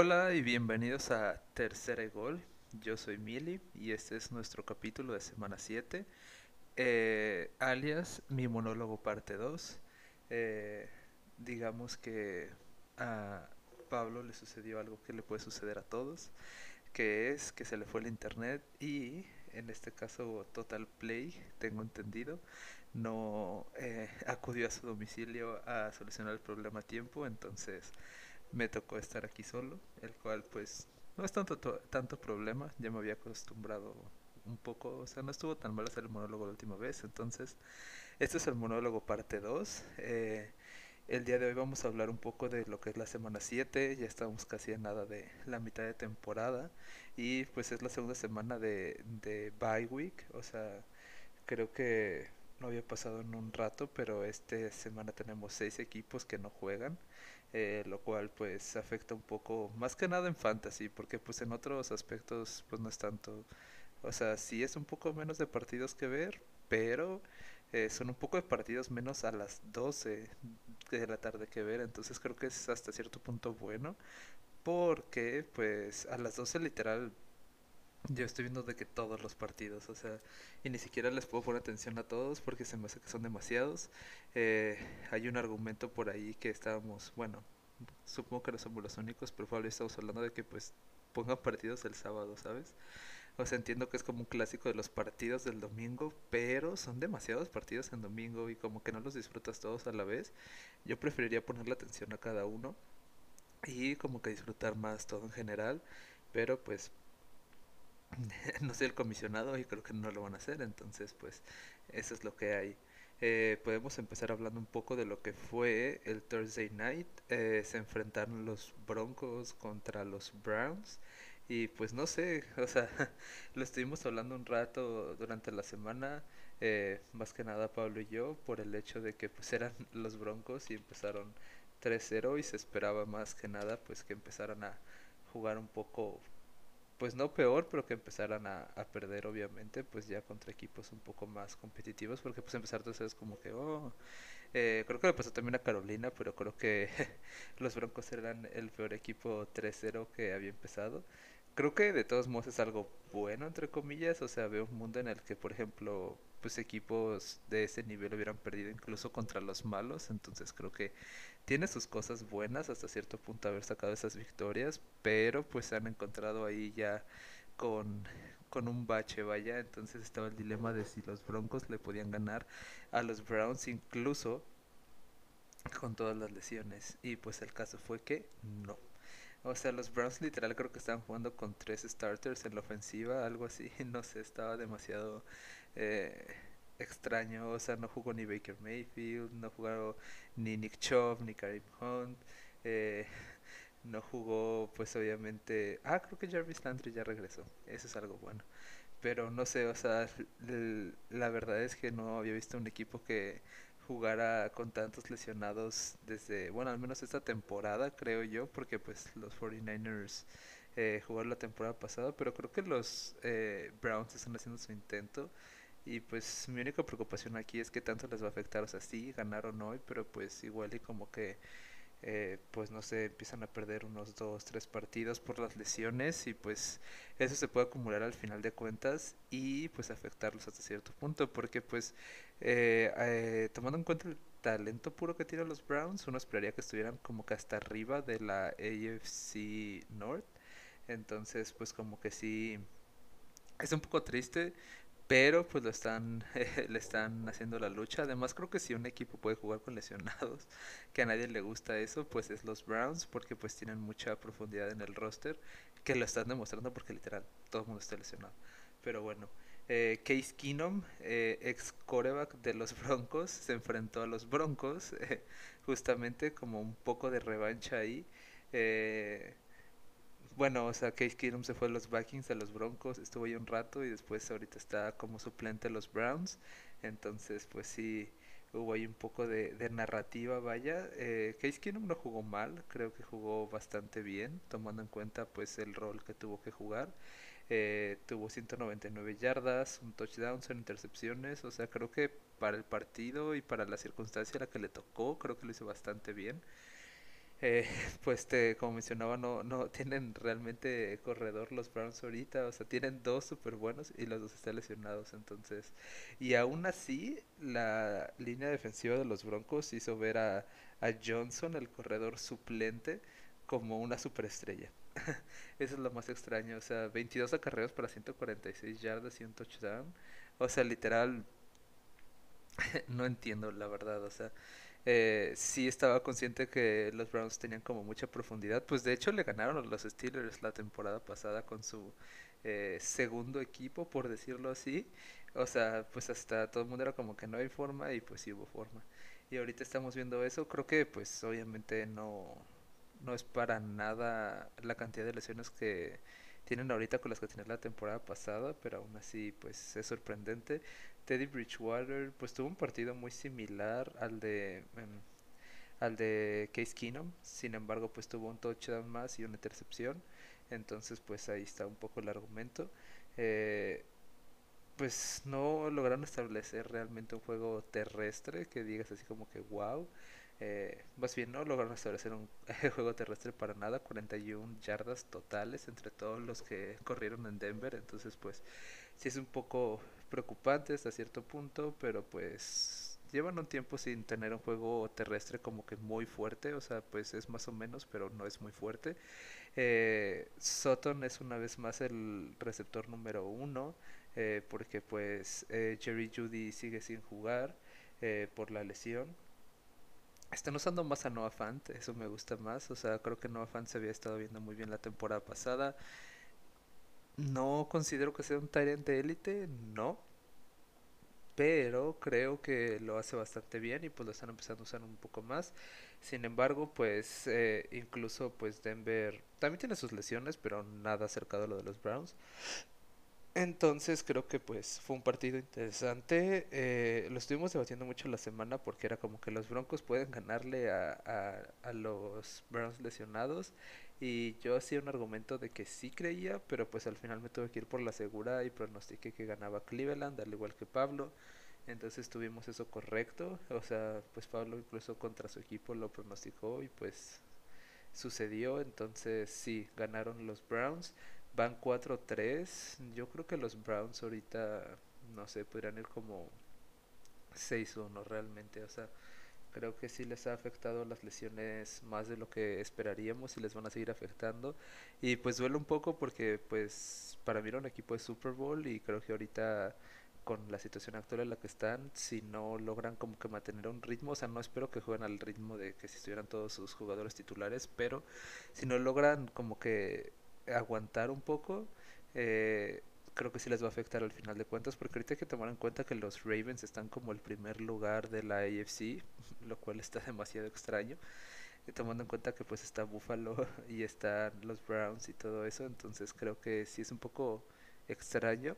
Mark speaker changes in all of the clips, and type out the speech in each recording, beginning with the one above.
Speaker 1: Hola y bienvenidos a Tercera Gol. Yo soy Mili y este es nuestro capítulo de semana 7, eh, alias mi monólogo parte 2. Eh, digamos que a Pablo le sucedió algo que le puede suceder a todos, que es que se le fue el internet y en este caso Total Play, tengo entendido, no eh, acudió a su domicilio a solucionar el problema a tiempo, entonces me tocó estar aquí solo, el cual pues no es tanto, tanto problema, ya me había acostumbrado un poco, o sea, no estuvo tan mal hacer el monólogo la última vez, entonces este es el monólogo parte 2. Eh, el día de hoy vamos a hablar un poco de lo que es la semana 7, ya estamos casi a nada de la mitad de temporada y pues es la segunda semana de, de bye week, o sea, creo que no había pasado en un rato, pero esta semana tenemos seis equipos que no juegan, eh, lo cual pues afecta un poco, más que nada en fantasy, porque pues en otros aspectos pues no es tanto, o sea, sí es un poco menos de partidos que ver, pero eh, son un poco de partidos menos a las 12 de la tarde que ver, entonces creo que es hasta cierto punto bueno, porque pues a las 12 literal yo estoy viendo de que todos los partidos, o sea, y ni siquiera les puedo poner atención a todos porque se me hace que son demasiados. Eh, hay un argumento por ahí que estábamos, bueno, supongo que no somos los únicos, pero probablemente estamos hablando de que pues pongan partidos el sábado, ¿sabes? O sea, entiendo que es como un clásico de los partidos del domingo, pero son demasiados partidos en domingo y como que no los disfrutas todos a la vez. Yo preferiría ponerle atención a cada uno y como que disfrutar más todo en general, pero pues no soy el comisionado y creo que no lo van a hacer, entonces pues eso es lo que hay. Eh, podemos empezar hablando un poco de lo que fue el Thursday Night. Eh, se enfrentaron los Broncos contra los Browns. Y pues no sé, o sea, lo estuvimos hablando un rato durante la semana, eh, más que nada Pablo y yo, por el hecho de que pues eran los Broncos y empezaron 3-0 y se esperaba más que nada pues que empezaran a jugar un poco pues no peor, pero que empezaran a, a, perder obviamente, pues ya contra equipos un poco más competitivos, porque pues empezar entonces como que, oh, eh, creo que le pasó también a Carolina, pero creo que los Broncos eran el peor equipo 3-0 que había empezado. Creo que de todos modos es algo bueno, entre comillas, o sea, veo un mundo en el que, por ejemplo, pues equipos de ese nivel hubieran perdido incluso contra los malos, entonces creo que tiene sus cosas buenas hasta cierto punto haber sacado esas victorias, pero pues se han encontrado ahí ya con, con un bache, vaya, entonces estaba el dilema de si los Broncos le podían ganar a los Browns incluso con todas las lesiones. Y pues el caso fue que no. O sea, los Browns literal creo que estaban jugando con tres starters en la ofensiva, algo así, no sé, estaba demasiado eh, extraño, o sea, no jugó ni Baker Mayfield, no jugó ni Nick Chubb, ni Karim Hunt, eh, no jugó pues obviamente, ah, creo que Jarvis Landry ya regresó, eso es algo bueno, pero no sé, o sea, la verdad es que no había visto un equipo que jugara con tantos lesionados desde, bueno, al menos esta temporada, creo yo, porque pues los 49ers eh, jugaron la temporada pasada, pero creo que los eh, Browns están haciendo su intento y pues mi única preocupación aquí es que tanto les va a afectar, o sea, sí, ganaron hoy, pero pues igual y como que, eh, pues no sé, empiezan a perder unos dos, tres partidos por las lesiones y pues eso se puede acumular al final de cuentas y pues afectarlos hasta cierto punto, porque pues eh, eh, tomando en cuenta el talento puro que tienen los Browns, uno esperaría que estuvieran como que hasta arriba de la AFC North, entonces pues como que sí... Es un poco triste, pero pues lo están le están haciendo la lucha. Además creo que si un equipo puede jugar con lesionados que a nadie le gusta eso pues es los Browns porque pues tienen mucha profundidad en el roster que lo están demostrando porque literal todo el mundo está lesionado. Pero bueno eh, Case Keenum eh, ex coreback de los Broncos se enfrentó a los Broncos eh, justamente como un poco de revancha ahí eh, bueno, o sea, Case Keenum se fue a los Vikings, a los Broncos, estuvo ahí un rato y después ahorita está como suplente a los Browns. Entonces, pues sí, hubo ahí un poco de, narrativa, vaya. Eh, Case Keenum no jugó mal, creo que jugó bastante bien, tomando en cuenta pues el rol que tuvo que jugar. Eh, tuvo 199 yardas, un touchdown, son intercepciones, o sea, creo que para el partido y para la circunstancia a la que le tocó, creo que lo hizo bastante bien. Eh, pues te, como mencionaba, no, no tienen realmente corredor los Browns ahorita, o sea, tienen dos súper buenos y los dos están lesionados, entonces, y aún así, la línea defensiva de los Broncos hizo ver a, a Johnson, el corredor suplente, como una superestrella. Eso es lo más extraño, o sea, 22 acarreos para 146 yardas y un touchdown, o sea, literal, no entiendo la verdad, o sea, eh, sí estaba consciente que los Browns tenían como mucha profundidad. Pues de hecho le ganaron a los Steelers la temporada pasada con su eh, segundo equipo, por decirlo así. O sea, pues hasta todo el mundo era como que no hay forma y pues sí hubo forma. Y ahorita estamos viendo eso. Creo que pues obviamente no, no es para nada la cantidad de lesiones que tienen ahorita con las que tenían la temporada pasada, pero aún así pues es sorprendente. Teddy Bridgewater pues tuvo un partido muy similar al de em, al de Case Keenum, sin embargo pues tuvo un touchdown más y una intercepción, entonces pues ahí está un poco el argumento. Eh, pues no lograron establecer realmente un juego terrestre que digas así como que wow. Eh, más bien no lograron establecer un juego terrestre para nada, 41 yardas totales entre todos los que corrieron en Denver, entonces pues sí es un poco preocupante hasta cierto punto, pero pues llevan un tiempo sin tener un juego terrestre como que muy fuerte, o sea, pues es más o menos, pero no es muy fuerte. Eh, Sutton es una vez más el receptor número uno, eh, porque pues eh, Jerry Judy sigue sin jugar eh, por la lesión. Están usando más a Noah Fant, eso me gusta más, o sea, creo que Noah Fant se había estado viendo muy bien la temporada pasada. No considero que sea un Tyrant de élite, no. Pero creo que lo hace bastante bien y pues lo están empezando a usar un poco más. Sin embargo, pues eh, incluso pues Denver también tiene sus lesiones, pero nada acercado a lo de los Browns. Entonces creo que pues fue un partido interesante. Eh, lo estuvimos debatiendo mucho la semana porque era como que los Broncos pueden ganarle a, a, a los Browns lesionados y yo hacía un argumento de que sí creía, pero pues al final me tuve que ir por la segura y pronostiqué que ganaba Cleveland, al igual que Pablo. Entonces tuvimos eso correcto. O sea, pues Pablo incluso contra su equipo lo pronosticó y pues sucedió. Entonces sí, ganaron los Browns. Van 4-3. Yo creo que los Browns ahorita, no sé, podrían ir como 6-1 realmente. O sea, Creo que sí les ha afectado las lesiones más de lo que esperaríamos y les van a seguir afectando. Y pues duele un poco porque pues para mí era un equipo de Super Bowl y creo que ahorita con la situación actual en la que están, si no logran como que mantener un ritmo, o sea, no espero que jueguen al ritmo de que si estuvieran todos sus jugadores titulares, pero si no logran como que aguantar un poco, eh, creo que sí les va a afectar al final de cuentas, porque ahorita hay que tomar en cuenta que los Ravens están como el primer lugar de la AFC, lo cual está demasiado extraño, tomando en cuenta que pues está Buffalo y están los Browns y todo eso, entonces creo que sí es un poco extraño,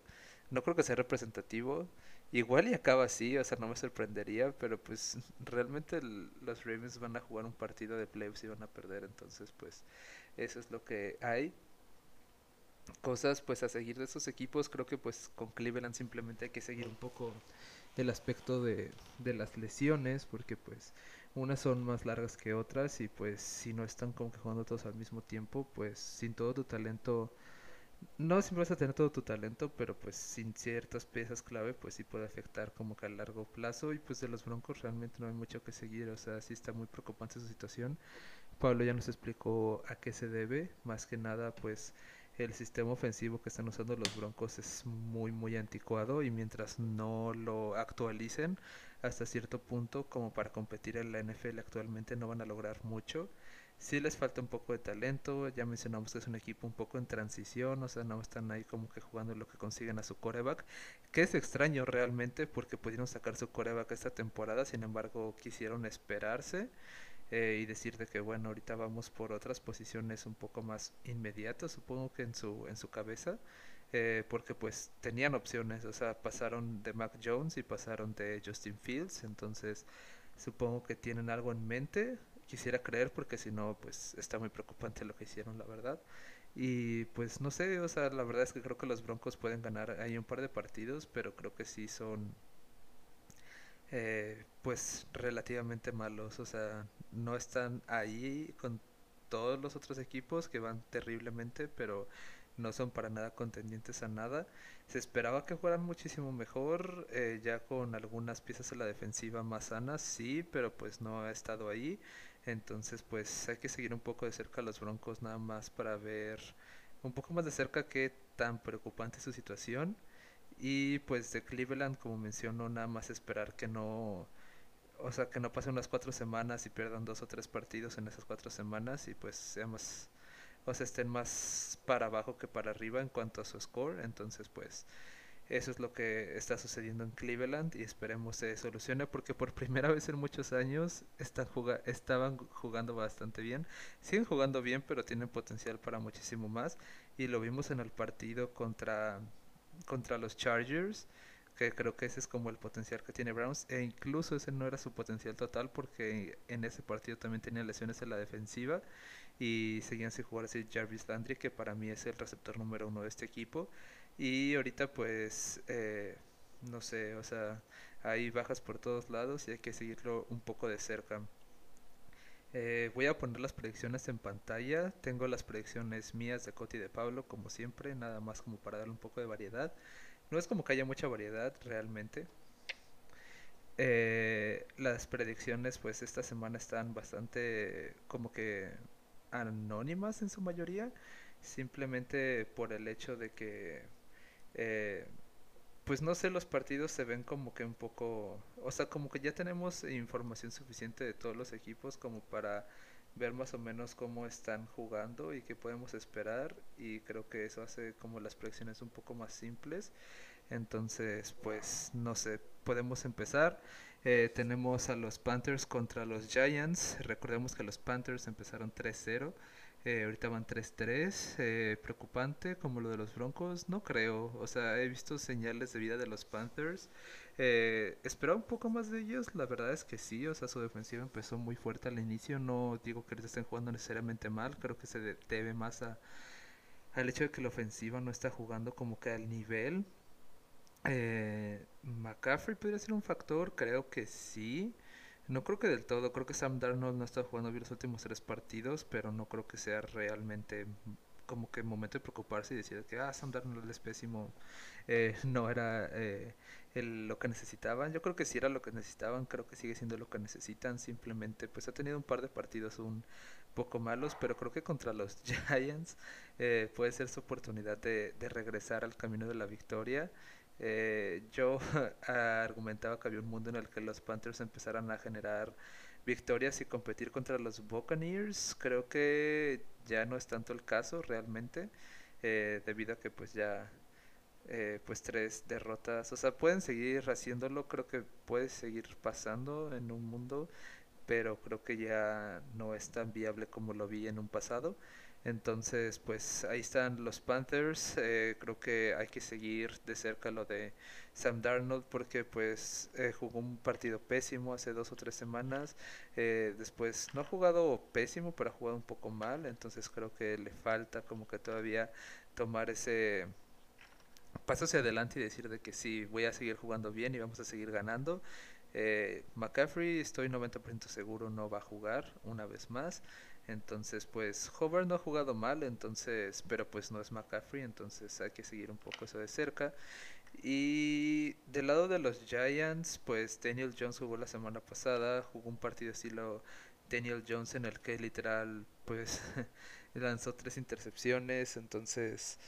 Speaker 1: no creo que sea representativo, igual y acaba así, o sea, no me sorprendería, pero pues realmente los Ravens van a jugar un partido de playoffs y van a perder, entonces pues eso es lo que hay cosas pues a seguir de esos equipos creo que pues con Cleveland simplemente hay que seguir un poco el aspecto de, de las lesiones porque pues unas son más largas que otras y pues si no están como que jugando todos al mismo tiempo pues sin todo tu talento no siempre vas a tener todo tu talento pero pues sin ciertas piezas clave pues sí puede afectar como que a largo plazo y pues de los Broncos realmente no hay mucho que seguir o sea sí está muy preocupante su situación. Pablo ya nos explicó a qué se debe más que nada pues el sistema ofensivo que están usando los Broncos es muy muy anticuado y mientras no lo actualicen hasta cierto punto como para competir en la NFL actualmente no van a lograr mucho. Sí les falta un poco de talento, ya mencionamos que es un equipo un poco en transición, o sea, no están ahí como que jugando lo que consiguen a su coreback, que es extraño realmente porque pudieron sacar su coreback esta temporada, sin embargo quisieron esperarse eh, y decir de que bueno ahorita vamos por otras posiciones un poco más inmediatas supongo que en su en su cabeza eh, porque pues tenían opciones o sea pasaron de Mac Jones y pasaron de Justin Fields entonces supongo que tienen algo en mente quisiera creer porque si no pues está muy preocupante lo que hicieron la verdad y pues no sé o sea la verdad es que creo que los Broncos pueden ganar ahí un par de partidos pero creo que sí son eh, pues relativamente malos, o sea, no están ahí con todos los otros equipos que van terriblemente, pero no son para nada contendientes a nada. Se esperaba que fueran muchísimo mejor, eh, ya con algunas piezas en la defensiva más sanas, sí, pero pues no ha estado ahí. Entonces pues hay que seguir un poco de cerca a los Broncos nada más para ver un poco más de cerca qué tan preocupante es su situación. Y pues de Cleveland, como menciono, nada más esperar que no, o sea, que no pasen unas cuatro semanas y pierdan dos o tres partidos en esas cuatro semanas y pues sean más, o sea, estén más para abajo que para arriba en cuanto a su score. Entonces, pues eso es lo que está sucediendo en Cleveland y esperemos se solucione porque por primera vez en muchos años están estaban jugando bastante bien. Siguen jugando bien, pero tienen potencial para muchísimo más y lo vimos en el partido contra contra los Chargers, que creo que ese es como el potencial que tiene Browns, e incluso ese no era su potencial total porque en ese partido también tenía lesiones en la defensiva y seguían sin jugar así Jarvis Landry, que para mí es el receptor número uno de este equipo. Y ahorita pues, eh, no sé, o sea, hay bajas por todos lados y hay que seguirlo un poco de cerca. Eh, voy a poner las predicciones en pantalla. Tengo las predicciones mías de Coti y de Pablo, como siempre, nada más como para darle un poco de variedad. No es como que haya mucha variedad realmente. Eh, las predicciones, pues esta semana están bastante como que anónimas en su mayoría, simplemente por el hecho de que eh, pues no sé, los partidos se ven como que un poco, o sea, como que ya tenemos información suficiente de todos los equipos como para ver más o menos cómo están jugando y qué podemos esperar y creo que eso hace como las predicciones un poco más simples. Entonces, pues no sé, podemos empezar. Eh, tenemos a los Panthers contra los Giants. Recordemos que los Panthers empezaron 3-0. Eh, ahorita van 3-3. Eh, preocupante como lo de los Broncos. No creo. O sea, he visto señales de vida de los Panthers. Eh, esperaba un poco más de ellos. La verdad es que sí. O sea, su defensiva empezó muy fuerte al inicio. No digo que les estén jugando necesariamente mal. Creo que se debe más a, al hecho de que la ofensiva no está jugando como que al nivel. Eh, McCaffrey podría ser un factor. Creo que sí. No creo que del todo, creo que Sam Darnold no está jugando bien los últimos tres partidos, pero no creo que sea realmente como que momento de preocuparse y decir que ah, Sam Darnold es pésimo, eh, no era eh, lo que necesitaban. Yo creo que sí era lo que necesitaban, creo que sigue siendo lo que necesitan, simplemente pues ha tenido un par de partidos un poco malos, pero creo que contra los Giants eh, puede ser su oportunidad de, de regresar al camino de la victoria. Eh, yo argumentaba que había un mundo en el que los Panthers empezaran a generar victorias y competir contra los Buccaneers. Creo que ya no es tanto el caso realmente, eh, debido a que pues ya eh, pues tres derrotas, o sea, pueden seguir haciéndolo, creo que puede seguir pasando en un mundo, pero creo que ya no es tan viable como lo vi en un pasado. Entonces, pues ahí están los Panthers. Eh, creo que hay que seguir de cerca lo de Sam Darnold porque pues eh, jugó un partido pésimo hace dos o tres semanas. Eh, después no ha jugado pésimo, pero ha jugado un poco mal. Entonces creo que le falta como que todavía tomar ese paso hacia adelante y decir de que sí, voy a seguir jugando bien y vamos a seguir ganando. McCaffrey estoy 90% seguro no va a jugar una vez más. Entonces, pues Hover no ha jugado mal, entonces, pero pues no es McCaffrey, entonces hay que seguir un poco eso de cerca. Y del lado de los Giants, pues Daniel Jones jugó la semana pasada, jugó un partido estilo Daniel Jones en el que literal pues lanzó tres intercepciones, entonces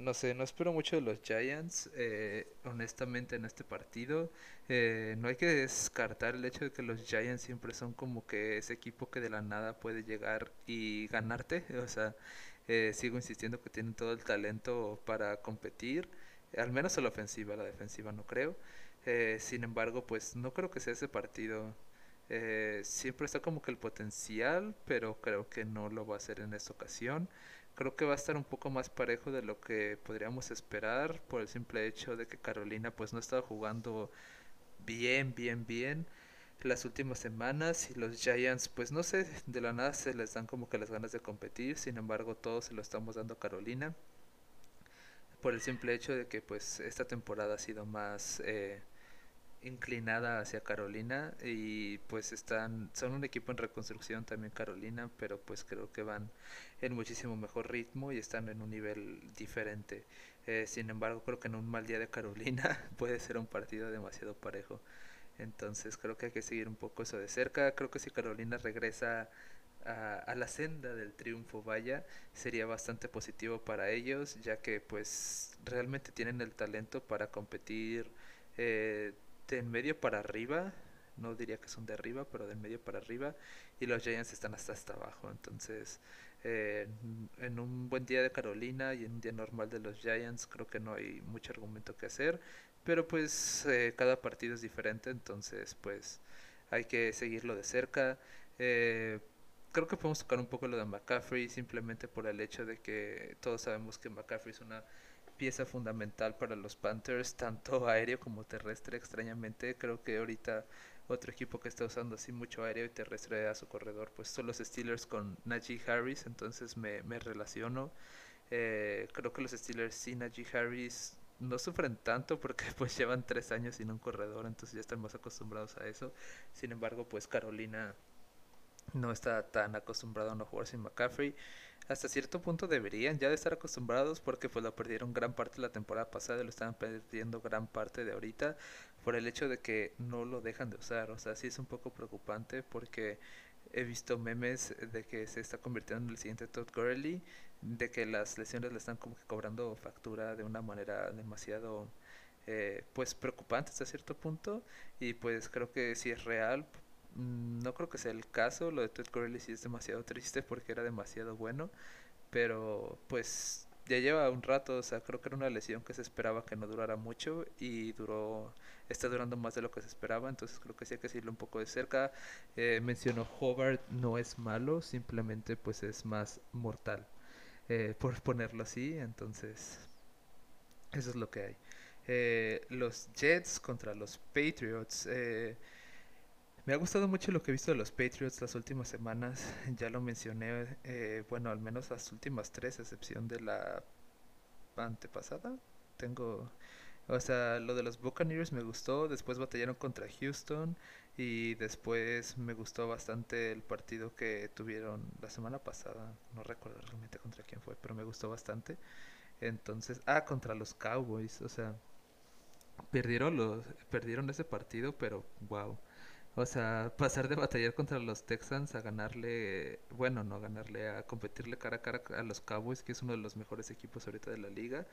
Speaker 1: no sé, no espero mucho de los Giants, eh, honestamente, en este partido. Eh, no hay que descartar el hecho de que los Giants siempre son como que ese equipo que de la nada puede llegar y ganarte. O sea, eh, sigo insistiendo que tienen todo el talento para competir, al menos en la ofensiva, la defensiva no creo. sin embargo, pues no creo que sea ese partido. siempre está como que el potencial, pero creo que no lo va a hacer en esta ocasión. Creo que va a estar un poco más parejo de lo que podríamos esperar por el simple hecho de que Carolina pues no estaba jugando bien, bien, bien las últimas semanas y los Giants pues no sé, de la nada se les dan como que las ganas de competir, sin embargo todos se lo estamos dando a Carolina por el simple hecho de que pues esta temporada ha sido más eh, inclinada hacia Carolina y pues están son un equipo en reconstrucción también Carolina pero pues creo que van en muchísimo mejor ritmo y están en un nivel diferente. Eh, sin embargo creo que en un mal día de Carolina puede ser un partido demasiado parejo. Entonces creo que hay que seguir un poco eso de cerca. Creo que si Carolina regresa a, a la senda del triunfo vaya sería bastante positivo para ellos ya que pues realmente tienen el talento para competir eh, en medio para arriba, no diría que son de arriba, pero de medio para arriba, y los Giants están hasta hasta abajo. Entonces, eh, en un buen día de Carolina y en un día normal de los Giants, creo que no hay mucho argumento que hacer, pero pues eh, cada partido es diferente, entonces pues hay que seguirlo de cerca. Eh, creo que podemos tocar un poco lo de McCaffrey simplemente por el hecho de que todos sabemos que McCaffrey es una pieza fundamental para los Panthers, tanto aéreo como terrestre, extrañamente. Creo que ahorita otro equipo que está usando así mucho aéreo y terrestre a su corredor, pues son los Steelers con Najee Harris, entonces me, me relaciono. Eh, creo que los Steelers sin Najee Harris no sufren tanto porque pues llevan tres años sin un corredor, entonces ya están más acostumbrados a eso. Sin embargo, pues Carolina no está tan acostumbrado a no jugar sin McCaffrey hasta cierto punto deberían ya de estar acostumbrados porque pues lo perdieron gran parte de la temporada pasada lo están perdiendo gran parte de ahorita por el hecho de que no lo dejan de usar. O sea, sí es un poco preocupante porque he visto memes de que se está convirtiendo en el siguiente Todd Gurley, de que las lesiones le están como que cobrando factura de una manera demasiado eh, pues preocupante hasta cierto punto y pues creo que si es real no creo que sea el caso. Lo de Ted Corelli sí es demasiado triste porque era demasiado bueno. Pero pues ya lleva un rato, o sea, creo que era una lesión que se esperaba que no durara mucho y duró, está durando más de lo que se esperaba, entonces creo que sí hay que seguirlo un poco de cerca. Eh, mencionó Hobart, no es malo, simplemente pues es más mortal, eh, por ponerlo así, entonces eso es lo que hay. Eh, los Jets contra los Patriots. Eh, me ha gustado mucho lo que he visto de los Patriots las últimas semanas. Ya lo mencioné, eh, bueno, al menos las últimas tres, a excepción de la antepasada. Tengo, o sea, lo de los Buccaneers me gustó. Después batallaron contra Houston y después me gustó bastante el partido que tuvieron la semana pasada. No recuerdo realmente contra quién fue, pero me gustó bastante. Entonces, ah, contra los Cowboys, o sea, perdieron los, perdieron ese partido, pero wow o sea, pasar de batallar contra los Texans a ganarle, bueno, no ganarle, a competirle cara a cara a los Cowboys, que es uno de los mejores equipos ahorita de la liga.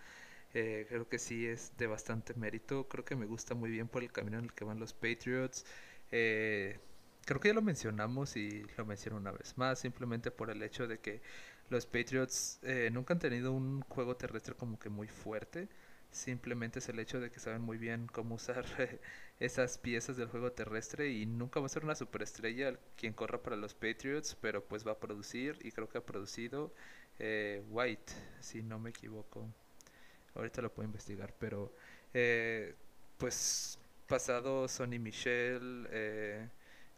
Speaker 1: Eh, creo que sí es de bastante mérito. Creo que me gusta muy bien por el camino en el que van los Patriots. Eh, creo que ya lo mencionamos y lo menciono una vez más, simplemente por el hecho de que los Patriots eh, nunca han tenido un juego terrestre como que muy fuerte. Simplemente es el hecho de que saben muy bien cómo usar esas piezas del juego terrestre y nunca va a ser una superestrella quien corra para los Patriots, pero pues va a producir y creo que ha producido eh, White, si no me equivoco. Ahorita lo puedo investigar, pero eh, pues pasado Sonny Michel, eh,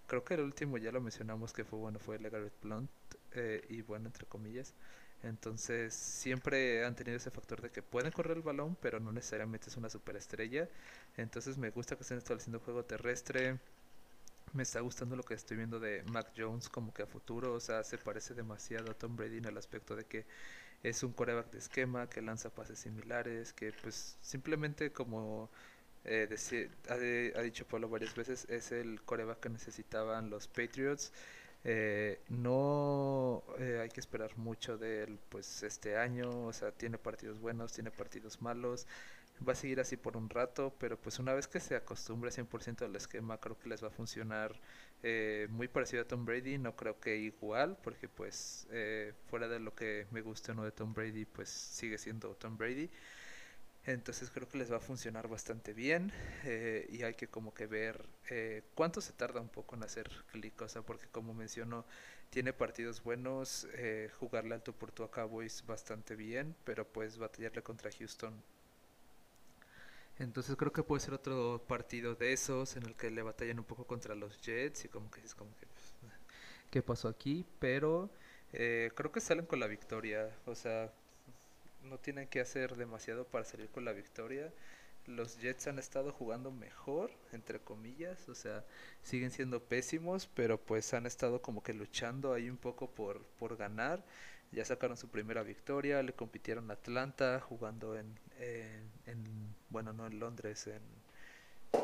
Speaker 1: creo que el último ya lo mencionamos que fue bueno, fue Legarrette Blunt y bueno, entre comillas. Entonces siempre han tenido ese factor de que pueden correr el balón, pero no necesariamente es una superestrella. Entonces me gusta que estén estableciendo juego terrestre. Me está gustando lo que estoy viendo de Mac Jones como que a futuro. O sea, se parece demasiado a Tom Brady en el aspecto de que es un coreback de esquema, que lanza pases similares, que pues simplemente como eh, ha, ha, dicho Pablo varias veces, es el coreback que necesitaban los Patriots. Eh, no eh, hay que esperar mucho de él pues este año, o sea, tiene partidos buenos, tiene partidos malos, va a seguir así por un rato, pero pues una vez que se acostumbre 100% al esquema, creo que les va a funcionar eh, muy parecido a Tom Brady, no creo que igual, porque pues fuera de lo que me guste o no de Tom Brady, pues sigue siendo Tom Brady. Entonces creo que les va a funcionar bastante bien eh, y hay que como que ver eh, cuánto se tarda un poco en hacer clic, o sea, porque como menciono, tiene partidos buenos, eh, jugarle alto por tu a Cowboys bastante bien, pero pues batallarle contra Houston. Entonces creo que puede ser otro partido de esos en el que le batallan un poco contra los Jets y como que es como que pues, qué pasó aquí, pero creo que salen con la victoria, o sea, no tienen que hacer demasiado para salir con la victoria. los Jets han estado jugando mejor, entre comillas, o sea, siguen siendo pésimos, pero pues han estado como que luchando ahí un poco por, por ganar. Ya sacaron su primera victoria, le compitieron a Atlanta jugando en, en, bueno, no en Londres, en,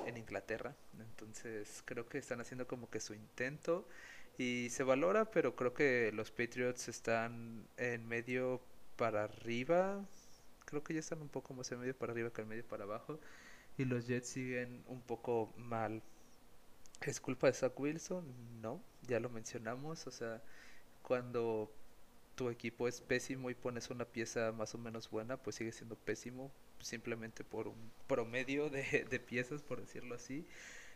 Speaker 1: en Inglaterra. Entonces creo que están haciendo como que su intento y se valora, pero creo que los Patriots están en medio para arriba. Creo que ya están un poco más en medio para arriba que en medio para abajo. Y los Jets siguen un poco mal. ¿Es culpa de Zach Wilson? No, ya lo mencionamos. O sea, cuando tu equipo es pésimo y pones una pieza más o menos buena, pues sigue siendo pésimo simplemente por un promedio de, de piezas, por decirlo así.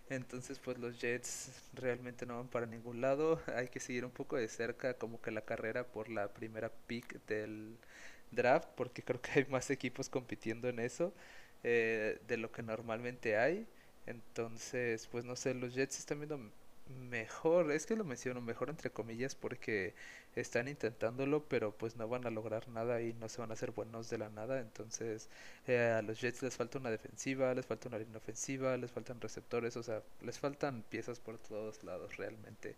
Speaker 1: Entonces, pues los Jets realmente no van para ningún lado. Hay que seguir un poco de cerca como que la carrera por la primera pick del draft, porque creo que hay más equipos compitiendo en eso eh, de lo que normalmente hay. Entonces, pues no sé, los Jets están viendo mejor, es que lo menciono mejor entre comillas porque están intentándolo, pero pues no van a lograr nada y no se van a hacer buenos de la nada. Entonces eh, a los Jets les falta una defensiva, les falta una línea ofensiva, les faltan receptores, o sea, les faltan piezas por todos lados realmente.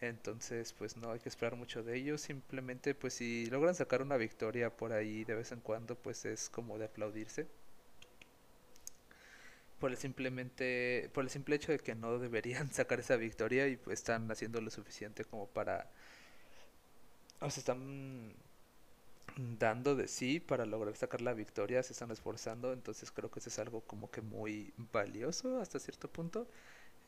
Speaker 1: Entonces pues no hay que esperar mucho de ellos, simplemente pues si logran sacar una victoria por ahí de vez en cuando pues es como de aplaudirse por el simplemente por el simple hecho de que no deberían sacar esa victoria y pues están haciendo lo suficiente como para o se están dando de sí para lograr sacar la victoria, se están esforzando, entonces creo que eso es algo como que muy valioso hasta cierto punto.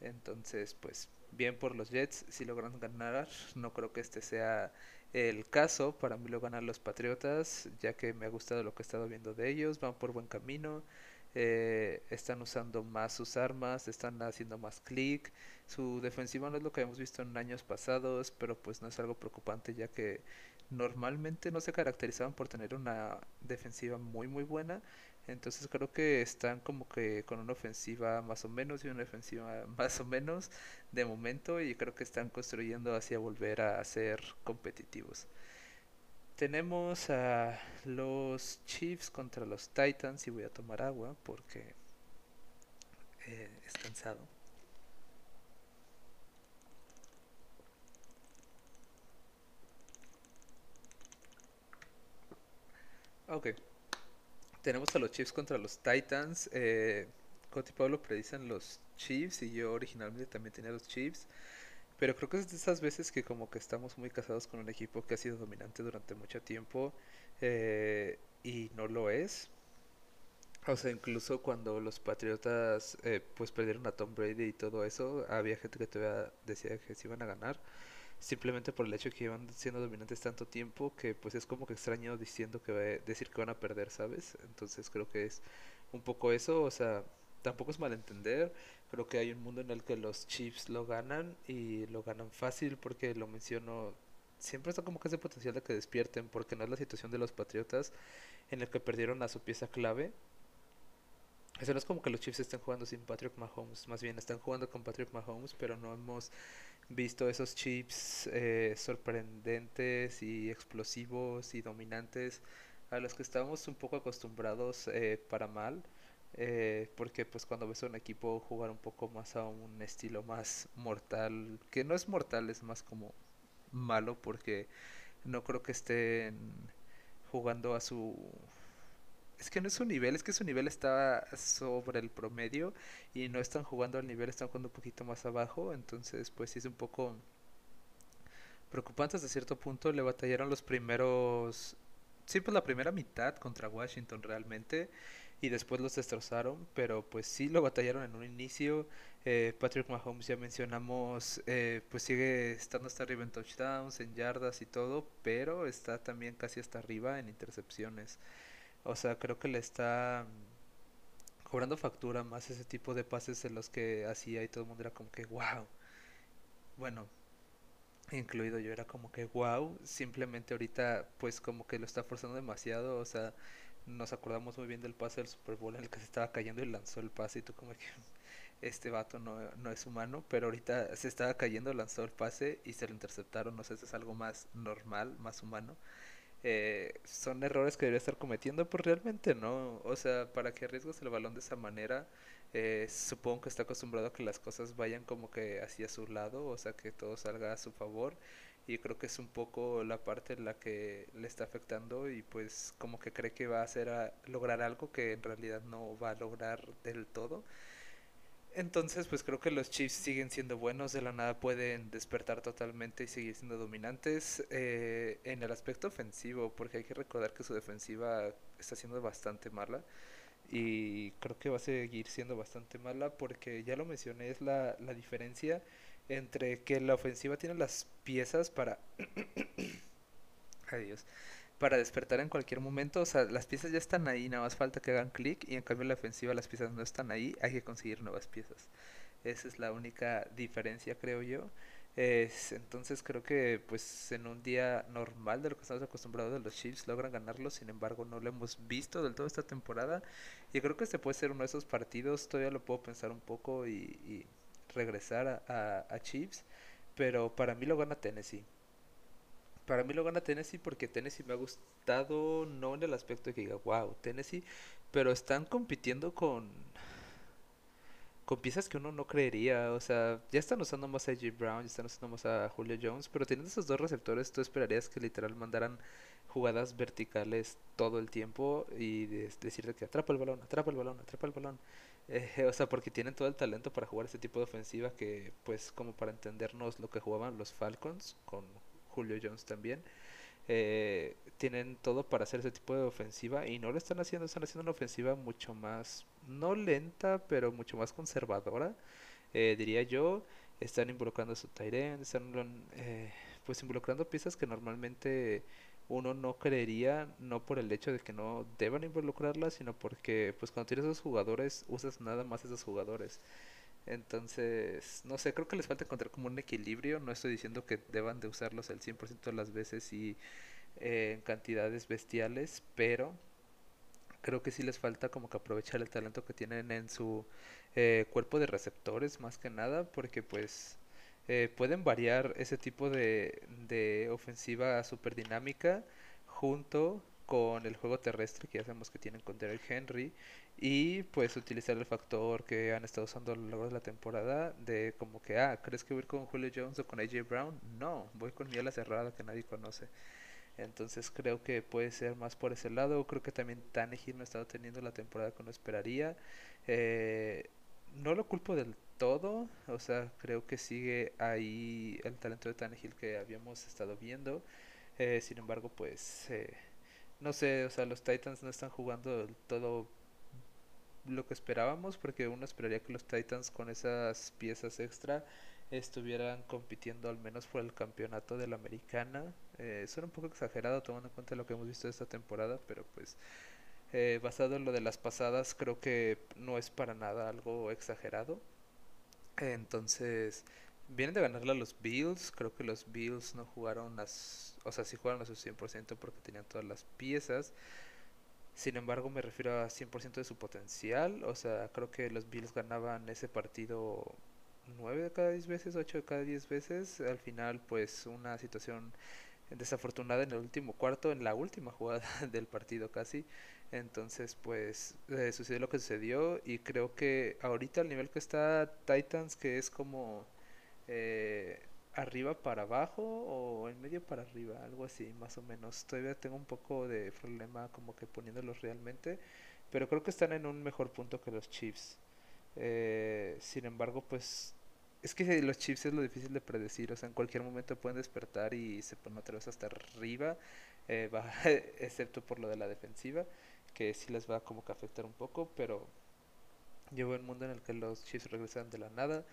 Speaker 1: Entonces, pues bien por los Jets, si logran ganar, no creo que este sea el caso, para mí lo ganan los Patriotas, ya que me ha gustado lo que he estado viendo de ellos, van por buen camino eh, están usando más sus armas, están haciendo más clic. Su defensiva no es lo que hemos visto en años pasados, pero pues no es algo preocupante ya que normalmente no se caracterizaban por tener una defensiva muy muy buena. Entonces creo que están como que con una ofensiva más o menos y una defensiva más o menos de momento y creo que están construyendo hacia volver a ser competitivos. Tenemos a los Chiefs contra los Titans y voy a tomar agua porque eh, es cansado. Ok. Tenemos a los Chiefs contra los Titans. Eh, Coti Pablo predicen los Chiefs y yo originalmente también tenía los Chiefs. Pero creo que es de esas veces que como que estamos muy casados con un equipo que ha sido dominante durante mucho tiempo eh, y no lo es. O sea, incluso cuando los Patriotas eh, pues perdieron a Tom Brady y todo eso, había gente que todavía decía que se iban a ganar. Simplemente por el hecho de que iban siendo dominantes tanto tiempo que pues es como que extraño diciendo que decir que van a perder, ¿sabes? Entonces creo que es un poco eso, o sea, tampoco es malentender. Creo que hay un mundo en el que los Chiefs lo ganan y lo ganan fácil porque lo menciono. Siempre está como que ese potencial de que despierten porque no es la situación de los Patriotas en el que perdieron a su pieza clave. Eso no es como que los Chiefs estén jugando sin Patrick Mahomes, más bien están jugando con Patrick Mahomes, pero no hemos visto esos Chiefs eh, sorprendentes y explosivos y dominantes a los que estábamos un poco acostumbrados eh, para mal. Eh, porque pues cuando ves a un equipo jugar un poco más a un estilo más mortal, que no es mortal, es más como malo porque no creo que estén jugando a su... Es que no es su nivel, es que su nivel está sobre el promedio y no están jugando al nivel, están jugando un poquito más abajo, entonces pues sí es un poco preocupante hasta cierto punto, le batallaron los primeros... Sí, pues la primera mitad contra Washington realmente y después los destrozaron, pero pues sí lo batallaron en un inicio. Eh, Patrick Mahomes ya mencionamos, eh, pues sigue estando hasta arriba en touchdowns, en yardas y todo, pero está también casi hasta arriba en intercepciones. O sea, creo que le está cobrando factura más ese tipo de pases en los que hacía y todo el mundo era como que wow. Bueno, incluido yo era como que wow, simplemente ahorita pues como que lo está forzando demasiado, o sea, nos acordamos muy bien del pase del Super Bowl en el que se estaba cayendo y lanzó el pase y tú como que este vato no, no es humano, pero ahorita se estaba cayendo, lanzó el pase y se lo interceptaron, no sé, si es algo más normal, más humano. eh, son errores que debería estar cometiendo, pues realmente no. O sea, para que arriesgues el balón de esa manera, eh, supongo que está acostumbrado a que las cosas vayan como que hacia su lado, o sea, que todo salga a su favor. Y creo que es un poco la parte en la que le está afectando y pues como que cree que va a hacer a lograr algo que en realidad no va a lograr del todo. Entonces, pues creo que los Chiefs siguen siendo buenos, de la nada pueden despertar totalmente y seguir siendo dominantes eh, en el aspecto ofensivo, porque hay que recordar que su defensiva está siendo bastante mala y creo que va a seguir siendo bastante mala porque ya lo mencioné, es la, la diferencia entre que la ofensiva tiene las piezas para... Adiós para despertar en cualquier momento. O sea, las piezas ya están ahí, nada más falta que hagan clic y en cambio en la ofensiva las piezas no están ahí, hay que conseguir nuevas piezas. Esa es la única diferencia, creo yo. Es, entonces creo que pues en un día normal de lo que estamos acostumbrados de los Chiefs logran ganarlo, sin embargo no lo hemos visto del todo esta temporada y creo que este puede ser uno de esos partidos, todavía lo puedo pensar un poco y, regresar a, a, Chiefs, pero para mí lo gana Tennessee para mí lo gana Tennessee porque Tennessee me ha gustado, no en el aspecto de que diga, wow, Tennessee, pero están compitiendo con con piezas que uno no creería, o sea, ya están usando más a AJ Brown, ya están usando más a Julio Jones, pero teniendo esos dos receptores, tú esperarías que literal mandaran jugadas verticales todo el tiempo y decirte que atrapa el balón, atrapa el balón, atrapa el balón. Eh, o sea, porque tienen todo el talento para jugar ese tipo de ofensiva que, pues, como para entendernos lo que jugaban los Falcons con Julio Jones también. Eh, tienen todo para hacer ese tipo de ofensiva y no lo están haciendo, están haciendo una ofensiva mucho más, no lenta, pero mucho más conservadora, eh, diría yo. Están involucrando a su Tyren, están eh, pues involucrando piezas que normalmente uno no creería, no por el hecho de que no deban involucrarlas, sino porque pues cuando tienes esos jugadores usas nada más esos jugadores. Entonces, no sé, creo que les falta encontrar como un equilibrio. No estoy diciendo que deban de usarlos el 100% de las veces y eh, en cantidades bestiales, pero creo que sí les falta como que aprovechar el talento que tienen en su eh, cuerpo de receptores más que nada, porque pues eh, pueden variar ese tipo de, de ofensiva super dinámica junto con el juego terrestre que ya sabemos que tienen con Derek Henry y pues utilizar el factor que han estado usando a lo largo de la temporada de como que, ah, ¿crees que voy con Julio Jones o con AJ Brown? No, voy con mi ala cerrada que nadie conoce. Entonces creo que puede ser más por ese lado. Creo que también Tannehill no ha estado teniendo la temporada que uno esperaría. Eh, no lo culpo del todo, o sea, creo que sigue ahí el talento de Tannehill que habíamos estado viendo. Eh, sin embargo, pues... Eh, no sé, o sea, los Titans no están jugando todo lo que esperábamos, porque uno esperaría que los Titans con esas piezas extra estuvieran compitiendo al menos por el campeonato de la americana. Eh, suena un poco exagerado tomando en cuenta lo que hemos visto esta temporada, pero pues eh, basado en lo de las pasadas creo que no es para nada algo exagerado. Entonces, vienen de ganarle a los Bills, creo que los Bills no jugaron las o sea, sí jugaron a su 100% porque tenían todas las piezas. Sin embargo, me refiero a 100% de su potencial. O sea, creo que los Bills ganaban ese partido 9 de cada 10 veces, 8 de cada 10 veces. Al final, pues una situación desafortunada en el último cuarto, en la última jugada del partido casi. Entonces, pues eh, sucedió lo que sucedió y creo que ahorita el nivel que está Titans, que es como... Eh, arriba para abajo o en medio para arriba, algo así, más o menos. Todavía tengo un poco de problema como que poniéndolos realmente, pero creo que están en un mejor punto que los Chiefs. Eh, sin embargo, pues es que los Chiefs es lo difícil de predecir, o sea, en cualquier momento pueden despertar y se ponen otra vez hasta arriba, eh, excepto por lo de la defensiva, que sí les va como que afectar un poco, pero llevo un mundo en el que los Chiefs regresan de la nada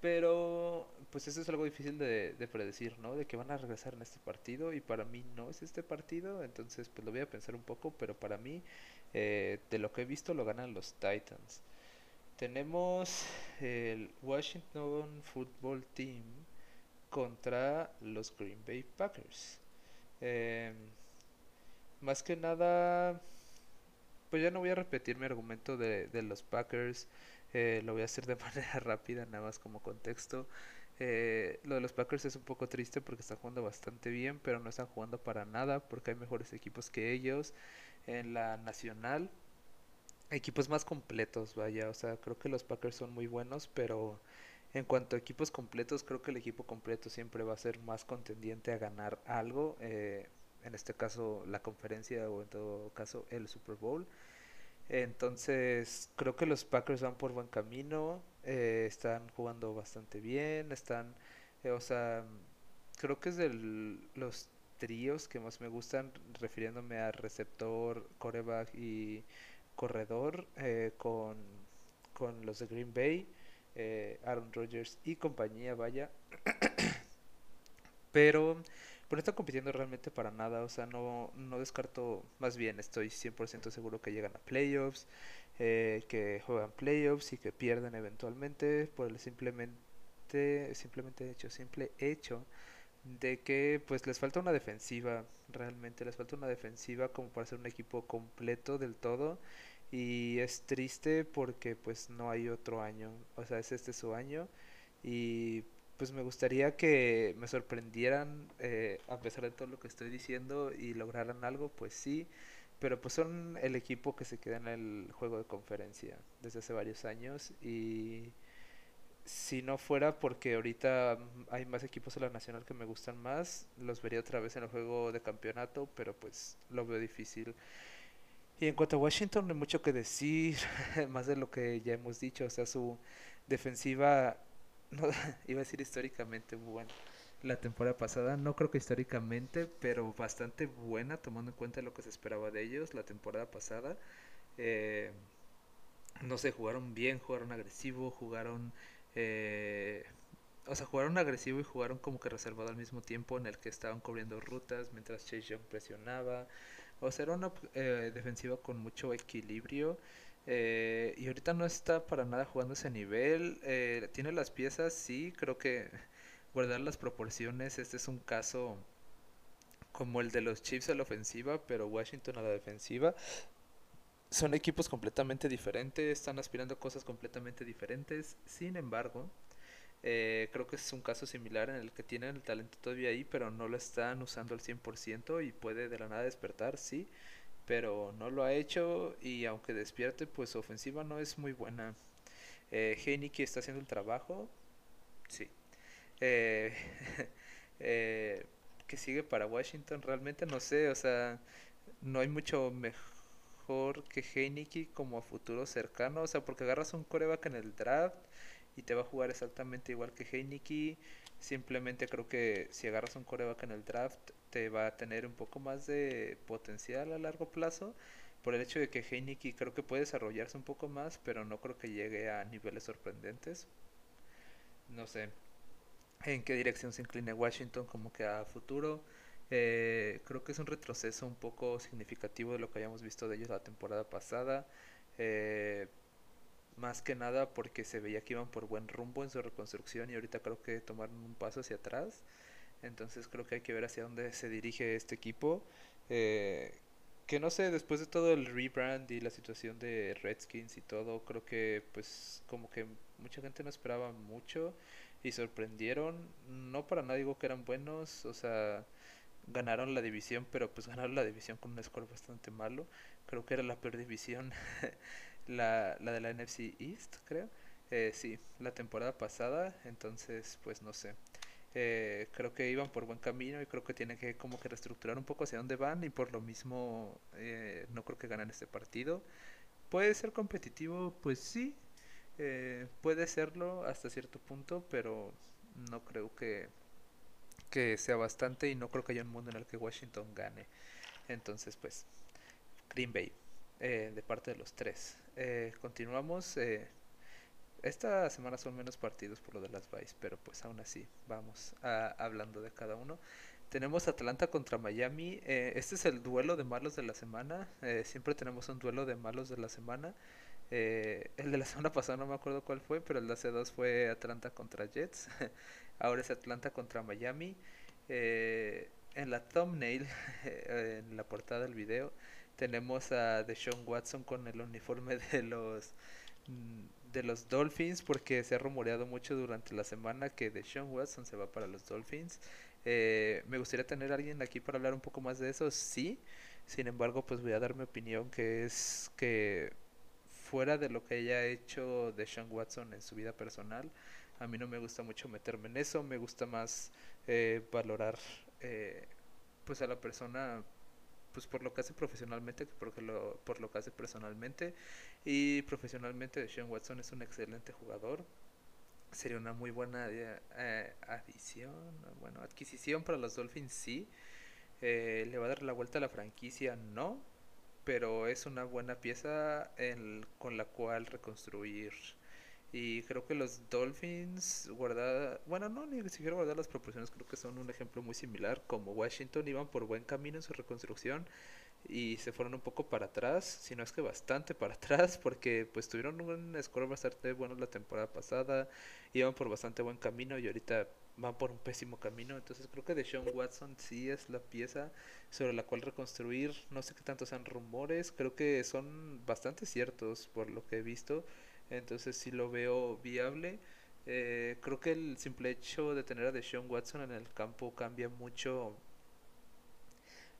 Speaker 1: pero, pues eso es algo difícil de, predecir, ¿no? De que van a regresar en este partido y para mí no es este partido, entonces pues lo voy a pensar un poco, pero para mí, eh, de lo que he visto, lo ganan los Titans. Tenemos el Washington Football Team contra los Green Bay Packers. Em, más que nada, pues ya no voy a repetir mi argumento de, de los Packers. Eh, lo voy a hacer de manera rápida, nada más como contexto. Eh, lo de los Packers es un poco triste porque están jugando bastante bien, pero no están jugando para nada porque hay mejores equipos que ellos en la nacional. Equipos más completos, vaya, o sea, creo que los Packers son muy buenos, pero en cuanto a equipos completos, creo que el equipo completo siempre va a ser más contendiente a ganar algo, eh, en este caso la conferencia o en todo caso el Super Bowl. Entonces, creo que los Packers van por buen camino, eh, están jugando bastante bien, están, eh, o sea, creo que es de los tríos que más me gustan, refiriéndome a receptor, coreback y corredor, con, con los de Green Bay eh, Aaron Rodgers y compañía, vaya. Pero, no están compitiendo realmente para nada, o sea, no, no descarto, más bien estoy 100% seguro que llegan a playoffs, eh, que juegan playoffs y que pierden eventualmente por el simplemente, simplemente hecho, simple hecho de que pues les falta una defensiva, realmente les falta una defensiva como para ser un equipo completo del todo y es triste porque pues no hay otro año, o sea, es este su año y pues me gustaría que me sorprendieran eh, a pesar de todo lo que estoy diciendo y lograran algo, pues sí, pero pues son el equipo que se queda en el juego de conferencia desde hace varios años y si no fuera porque ahorita hay más equipos en la nacional que me gustan más, los vería otra vez en el juego de campeonato, pero pues lo veo difícil. Y en cuanto a Washington, no hay mucho que decir, más de lo que ya hemos dicho. O sea, su defensiva, no, iba a decir históricamente buena. La temporada pasada, no creo que históricamente, pero bastante buena, tomando en cuenta lo que se esperaba de ellos la temporada pasada. Eh, no sé, jugaron bien, jugaron agresivo, jugaron. Eh, o sea, jugaron agresivo y jugaron como que reservado al mismo tiempo, en el que estaban cubriendo rutas mientras Chase Young presionaba. O sea, era una eh, defensiva con mucho equilibrio. Eh, y ahorita no está para nada jugando ese nivel. Eh, tiene las piezas, sí, creo que guardar las proporciones. Este es un caso como el de los Chiefs a la ofensiva, pero Washington a la defensiva. Son equipos completamente diferentes, están aspirando a cosas completamente diferentes. Sin embargo, eh, creo que es un caso similar en el que tienen el talento todavía ahí, pero no lo están usando al 100% y puede de la nada despertar, sí, pero no lo ha hecho y aunque despierte, pues su ofensiva no es muy buena. Eh, está haciendo el trabajo, sí. Eh, eh, que sigue para Washington, realmente no sé, o sea, no hay mucho mejor que Heineke como a futuro cercano, o sea, porque agarras un coreback en el draft y te va a jugar exactamente igual que Heineke. Simplemente creo que si agarras un coreback en el draft, te va a tener un poco más de potencial a largo plazo. Por el hecho de que Heineke creo que puede desarrollarse un poco más, pero no creo que llegue a niveles sorprendentes. No sé en qué dirección se incline Washington como que a futuro. Eh, creo que es un retroceso un poco significativo de lo que hayamos visto de ellos la temporada pasada. Eh, más que nada porque se veía que iban por buen rumbo en su reconstrucción y ahorita creo que tomaron un paso hacia atrás. Entonces creo que hay que ver hacia dónde se dirige este equipo. Eh, que no sé, después de todo el rebrand y la situación de Redskins y todo, creo que pues como que mucha gente no esperaba mucho y sorprendieron. No para nada digo que eran buenos, o sea, ganaron la división, pero pues ganaron la división con un score bastante malo. Creo que era la peor división la, la de la NFC East, creo. Eh, sí, la temporada pasada, entonces pues no sé. Eh, creo que iban por buen camino y creo que tienen que como que reestructurar un poco hacia dónde van y por lo mismo eh, no creo que ganen este partido. ¿Puede ser competitivo? Pues sí, eh, puede serlo hasta cierto punto, pero no creo que, que sea bastante y no creo que haya un mundo en el que Washington gane. Entonces pues, Green Bay, de parte de los tres. Eh, continuamos. Eh, esta semana son menos partidos por lo de las Vice, pero pues aún así, vamos hablando de cada uno. Tenemos Atlanta contra Miami. Eh, este es el duelo de malos de la semana. siempre tenemos un duelo de malos de la semana. el de la semana pasada no me acuerdo cuál fue, pero el de hace dos fue Atlanta contra Jets. Ahora es Atlanta contra Miami. en la thumbnail, en la portada del video, tenemos a Deshaun Watson con el uniforme de los de los Dolphins porque se ha rumoreado mucho durante la semana que Deshaun Watson se va para los Dolphins. Eh, me gustaría tener a alguien aquí para hablar un poco más de eso, sí. Sin embargo, pues voy a dar mi opinión que es que fuera de lo que haya hecho Deshaun Watson en su vida personal, a mí no me gusta mucho meterme en eso, me gusta más eh, valorar eh, pues a la persona pues por lo que hace profesionalmente que por lo, por lo que hace personalmente y profesionalmente Deshaun Watson es un excelente jugador sería una muy buena eh, adición bueno adquisición para los Dolphins sí eh, le va a dar la vuelta a la franquicia no pero es una buena pieza con la cual reconstruir y creo que los Dolphins, guardada, bueno, no, ni siquiera guardar las proporciones, creo que son un ejemplo muy similar. Como Washington iban por buen camino en su reconstrucción y se fueron un poco para atrás, si no es que bastante para atrás, porque pues tuvieron un score bastante bueno la temporada pasada, iban por bastante buen camino y ahorita van por un pésimo camino. Entonces creo que Deshaun Watson sí es la pieza sobre la cual reconstruir. No sé qué tanto sean rumores, creo que son bastante ciertos por lo que he visto entonces sí lo veo viable. Eh, creo que el simple hecho de tener a Deshaun Watson en el campo cambia mucho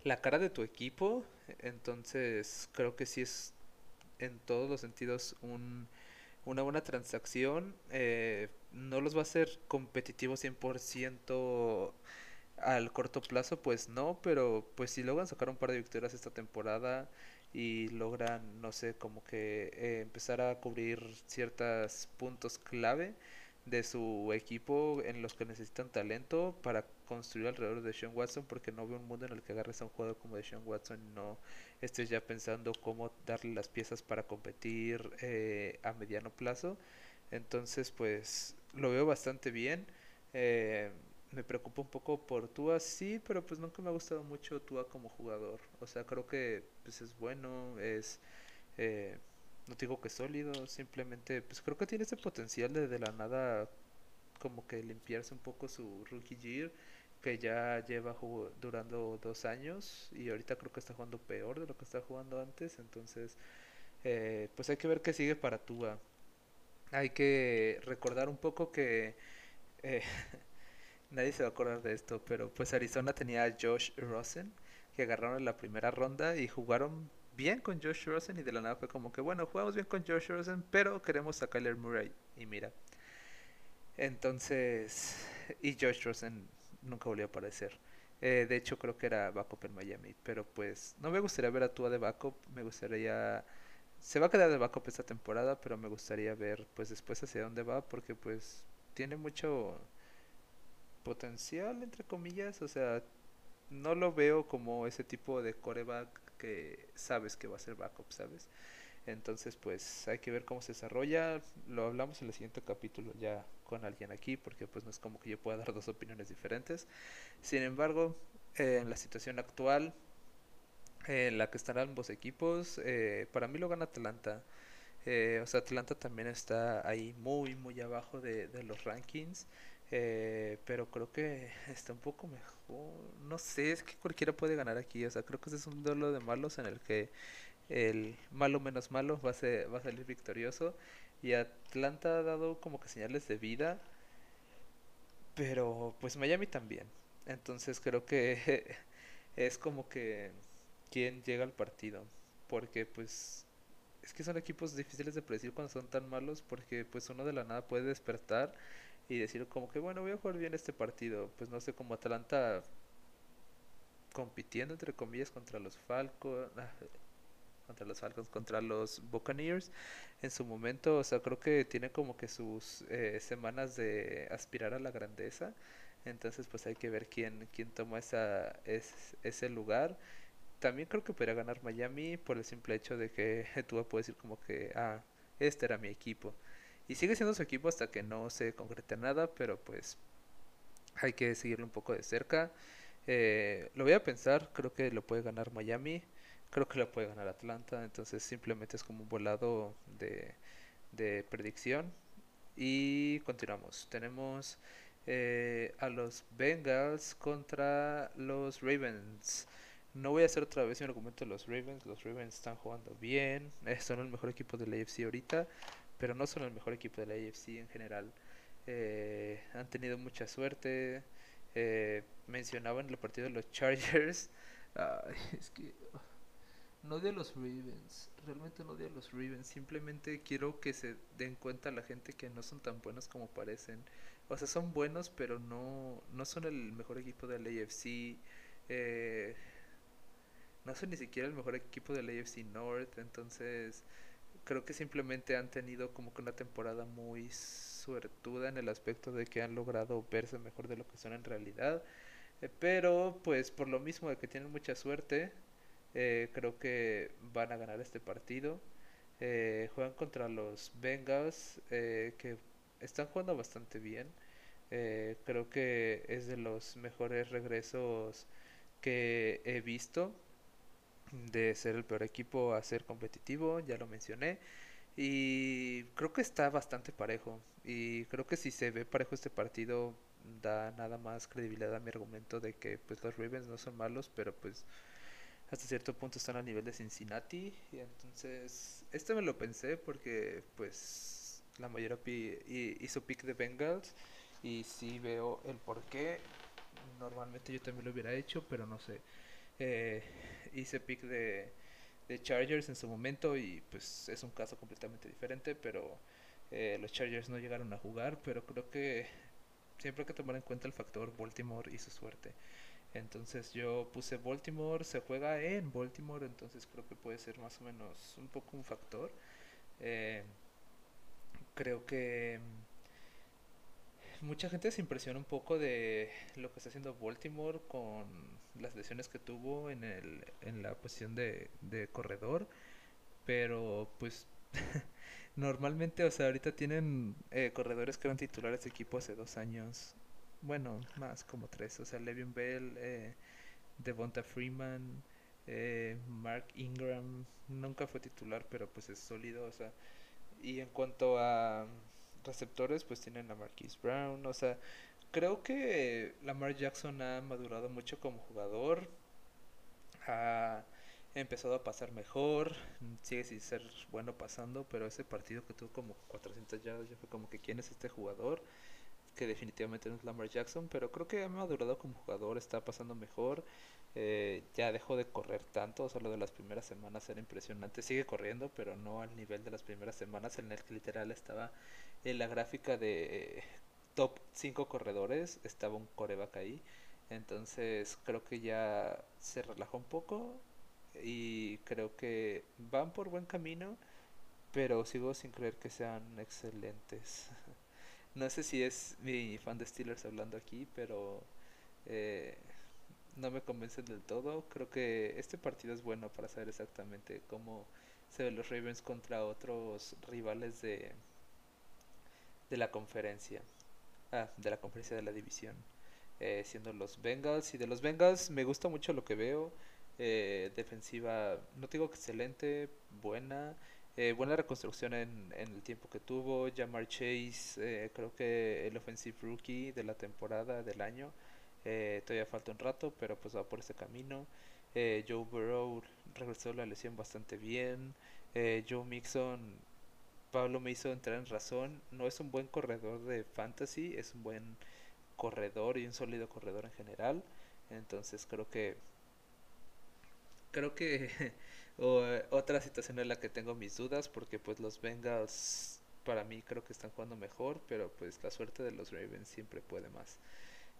Speaker 1: la cara de tu equipo. Entonces creo que sí es en todos los sentidos un, una buena transacción. Eh, no los va a hacer competitivos 100% al corto plazo, pues no, pero pues si logran sacar un par de victorias esta temporada y logran, no sé, como que eh, empezar a cubrir ciertos puntos clave de su equipo en los que necesitan talento para construir alrededor de Sean Watson porque no veo un mundo en el que agarres a un jugador como de Sean Watson y no estés ya pensando cómo darle las piezas para competir eh, a mediano plazo. Entonces pues lo veo bastante bien. Eh, me preocupa un poco por Tua, sí, pero pues nunca me ha gustado mucho Tua como jugador. O sea, creo que pues es bueno, es... Eh, no digo que sólido, simplemente pues creo que tiene ese potencial de de la nada como que limpiarse un poco su rookie year que ya lleva durando dos años y ahorita creo que está jugando peor de lo que está jugando antes entonces eh, pues hay que ver qué sigue para Tua hay que recordar un poco que eh, nadie se va a acordar de esto, pero pues Arizona tenía a Josh Rosen, que agarraron en la primera ronda y jugaron bien con Josh Rosen y de la nada fue como que, bueno, jugamos bien con Josh Rosen, pero queremos a Kyler Murray. Y mira. Entonces, y Josh Rosen nunca volvió a aparecer. Eh, de hecho, creo que era backup en Miami, pero pues no me gustaría ver a Tua de backup, me gustaría... Se va a quedar de backup esta temporada, pero me gustaría ver pues después hacia dónde va, porque pues tiene mucho potencial, entre comillas. O sea, no lo veo como ese tipo de coreback que sabes que va a ser backup, ¿sabes? Entonces, pues hay que ver cómo se desarrolla. Lo hablamos en el siguiente capítulo ya con alguien aquí, porque pues no es como que yo pueda dar dos opiniones diferentes. Sin embargo, en la situación actual, en la que están ambos equipos, eh, para mí lo gana Atlanta. Eh, o sea, Atlanta también está ahí muy, muy abajo de, de los rankings. Eh, pero creo que está un poco mejor. No sé, es que cualquiera puede ganar aquí. O sea, creo que ese es un duelo de malos en el que el malo menos malo va a, ser, va a salir victorioso. Y Atlanta ha dado como que señales de vida. Pero pues Miami también. Entonces creo que es como que quien llega al partido. Porque pues es que son equipos difíciles de predecir cuando son tan malos. Porque pues uno de la nada puede despertar y decir como que bueno voy a jugar bien este partido pues no sé como Atlanta compitiendo entre comillas contra los Falcons ah, contra los Falcons contra los Buccaneers en su momento o sea creo que tiene como que sus eh, semanas de aspirar a la grandeza. Entonces pues hay que ver quién quién toma esa ese lugar. También creo que podría ganar Miami por el simple hecho de que tú puedes decir como que ah este era mi equipo y sigue siendo su equipo hasta que no se concrete nada, pero pues hay que seguirlo un poco de cerca. Eh, lo voy a pensar, creo que lo puede ganar Miami, creo que lo puede ganar Atlanta, entonces simplemente es como un volado de, de predicción. Y continuamos. Tenemos eh, a los Bengals contra los Ravens. No voy a hacer otra vez mi argumento de los Ravens. Los Ravens están jugando bien. Eh, son el mejor equipo de la AFC ahorita pero no son el mejor equipo de la AFC en general. Eh, han tenido mucha suerte. Eh, mencionaban el partido de los Chargers. es que no de los Ravens, realmente no de los Ravens. Simplemente quiero que se den cuenta la gente que no son tan buenos como parecen. O sea, son buenos, pero no, no son el mejor equipo del AFC. Eh, no son ni siquiera el mejor equipo del AFC North. Entonces, creo que simplemente han tenido como que una temporada muy suertuda en el aspecto de que han logrado verse mejor de lo que son en realidad. Eh, pero, pues, por lo mismo de que tienen mucha suerte eh, creo que van a ganar este partido. Eh, juegan contra los Bengals, eh, que están jugando bastante bien. creo que es de los mejores regresos que he visto de ser el peor equipo a ser competitivo, ya lo mencioné. Y creo que está bastante parejo. Y creo que si se ve parejo este partido, da nada más credibilidad a mi argumento de que pues los Ravens no son malos, pero pues hasta cierto punto están a nivel de Cincinnati. Y entonces, este me lo pensé porque, pues, la mayoría hizo pick de Bengals. Y sí veo el por qué. Normalmente yo también lo hubiera hecho, pero no sé. Eh, hice pick de, de Chargers en su momento y pues es un caso completamente diferente, pero eh, los Chargers no llegaron a jugar, pero creo que siempre hay que tomar en cuenta el factor Baltimore y su suerte. Entonces yo puse Baltimore, se juega en Baltimore, entonces creo que puede ser más o menos un poco un factor. Eh, creo que mucha gente se impresiona un poco de lo que está haciendo Baltimore con las lesiones que tuvo en, el, en la posición de, de corredor, pero pues normalmente, o sea, ahorita tienen eh, corredores que eran titulares de equipo hace dos años bueno, más como tres, o sea, Le'Veon Bell, eh, Devonta Freeman, eh, Mark Ingram, nunca fue titular, pero pues es sólido, o sea, y en cuanto a receptores, pues tienen a Marquise Brown, o sea, creo que Lamar Jackson ha madurado mucho como jugador, ha empezado a pasar mejor, sigue sin ser bueno pasando, pero ese partido que tuvo como 400 yardas, ya fue como que quién es este jugador, que definitivamente no es Lamar Jackson, pero creo que ha madurado como jugador, está pasando mejor. Eh, ya dejó de correr tanto, o sea, lo de las primeras semanas era impresionante. Sigue corriendo, pero no al nivel de las primeras semanas en el que literal estaba en la gráfica de top 5 corredores, estaba un coreback ahí. Entonces creo que ya se relajó un poco y creo que van por buen camino, pero sigo sin creer que sean excelentes. No sé si es mi fan de Steelers hablando aquí, pero eh, no me convencen del todo. Creo que este partido es bueno para saber exactamente cómo se ven los Ravens contra otros rivales de, de la conferencia. Ah, de la conferencia de la división. Eh, siendo los Bengals. Y de los Bengals me gusta mucho lo que veo. Eh, defensiva, no digo excelente, buena. Eh, buena reconstrucción en, en, el tiempo que tuvo. Jamar Chase, eh, creo que el offensive rookie de la temporada del año. Eh, todavía falta un rato, pero pues va por ese camino. Joe Burrow regresó la lesión bastante bien. Joe Mixon, Pablo me hizo entrar en razón. No es un buen corredor de fantasy, es un buen corredor y un sólido corredor en general. Entonces creo que creo que o, eh, otra situación en la que tengo mis dudas porque pues los Bengals para mí creo que están jugando mejor, pero pues la suerte de los Ravens siempre puede más.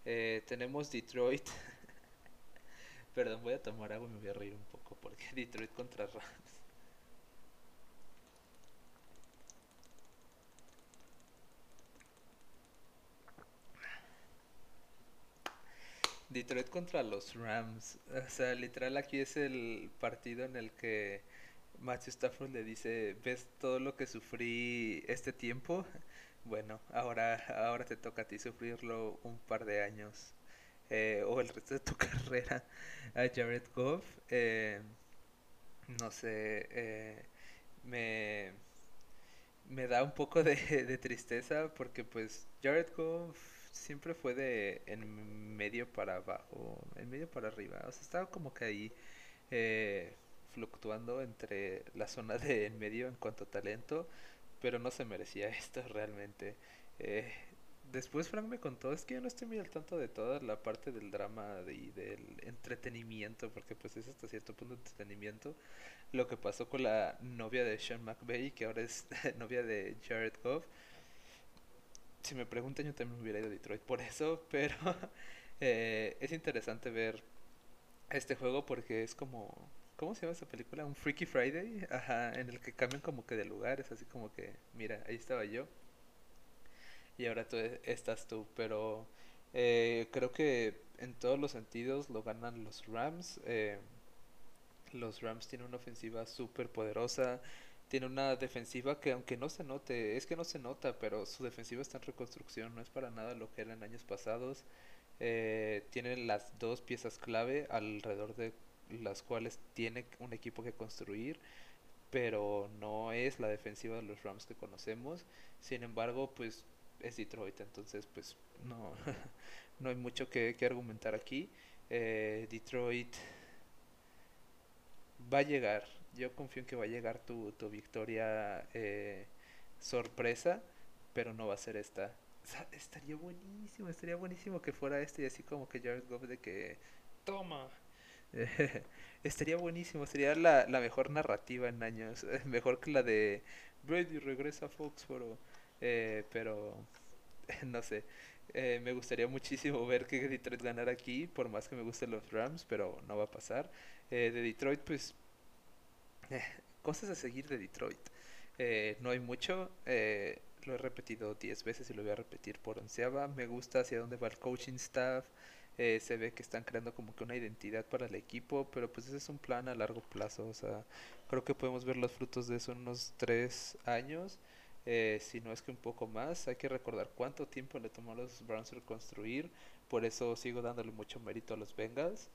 Speaker 1: Eh, tenemos Detroit. Perdón, voy a tomar agua y me voy a reír un poco porque Detroit contra Rams. Detroit contra los Rams. O sea, literal aquí es el partido en el que Matthew Stafford le dice, ¿ves todo lo que sufrí este tiempo? Bueno, ahora, ahora te toca a ti sufrirlo un par de años. Eh, o el resto de tu carrera. A Jared Goff, eh, no sé, eh, me, me da un poco de, de tristeza porque pues Jared Goff siempre fue de en medio para abajo, en medio para arriba. O sea, estaba como que ahí eh, fluctuando entre la zona de en medio en cuanto a talento. pero no se merecía esto realmente. Eh, después Frank me contó, es que yo no estoy muy al tanto de toda la parte del drama y del entretenimiento, porque pues es hasta cierto punto entretenimiento, lo que pasó con la novia de Sean McVeigh, que ahora es novia de Jared Goff. Si me preguntan, yo también hubiera ido a Detroit por eso, pero eh, es interesante ver este juego porque es como ¿Cómo se llama esa película? Un Freaky Friday, ajá, en el que cambian como que de lugares, así como que, mira, ahí estaba yo y ahora tú e, estás tú, pero eh, creo que en todos los sentidos lo ganan los Rams. Eh, los Rams tienen una ofensiva súper poderosa, tiene una defensiva que aunque no se note, es que no se nota, pero su defensiva está en reconstrucción, no es para nada lo que era en años pasados. Eh, tienen las dos piezas clave alrededor de las cuales tiene un equipo que construir, pero no es la defensiva de los Rams que conocemos. Sin embargo, pues es Detroit, entonces pues no, no hay mucho que, argumentar aquí. Eh, Detroit va a llegar, yo confío en que va a llegar tu, tu victoria eh, sorpresa, pero no va a ser esta. estaría buenísimo, estaría buenísimo que fuera este y así como que Jared Goff de que toma. estaría buenísimo, sería la, la mejor narrativa en años, mejor que la de Brady regresa a Foxboro. Eh, pero no sé. Eh, me gustaría muchísimo ver que Detroit ganara aquí, por más que me gusten los Rams, pero no va a pasar. Eh, de Detroit, pues, cosas a seguir de Detroit. no hay mucho, lo he repetido 10 veces y lo voy a repetir por onceava. Me gusta hacia dónde va el coaching staff. se ve que están creando como que una identidad para el equipo, pero pues ese es un plan a largo plazo. O sea, creo que podemos ver los frutos de eso en unos 3 años. Eh, si no es que un poco más. Hay que recordar cuánto tiempo le tomó a los Browns reconstruir. Por eso sigo dándole mucho mérito a los Bengals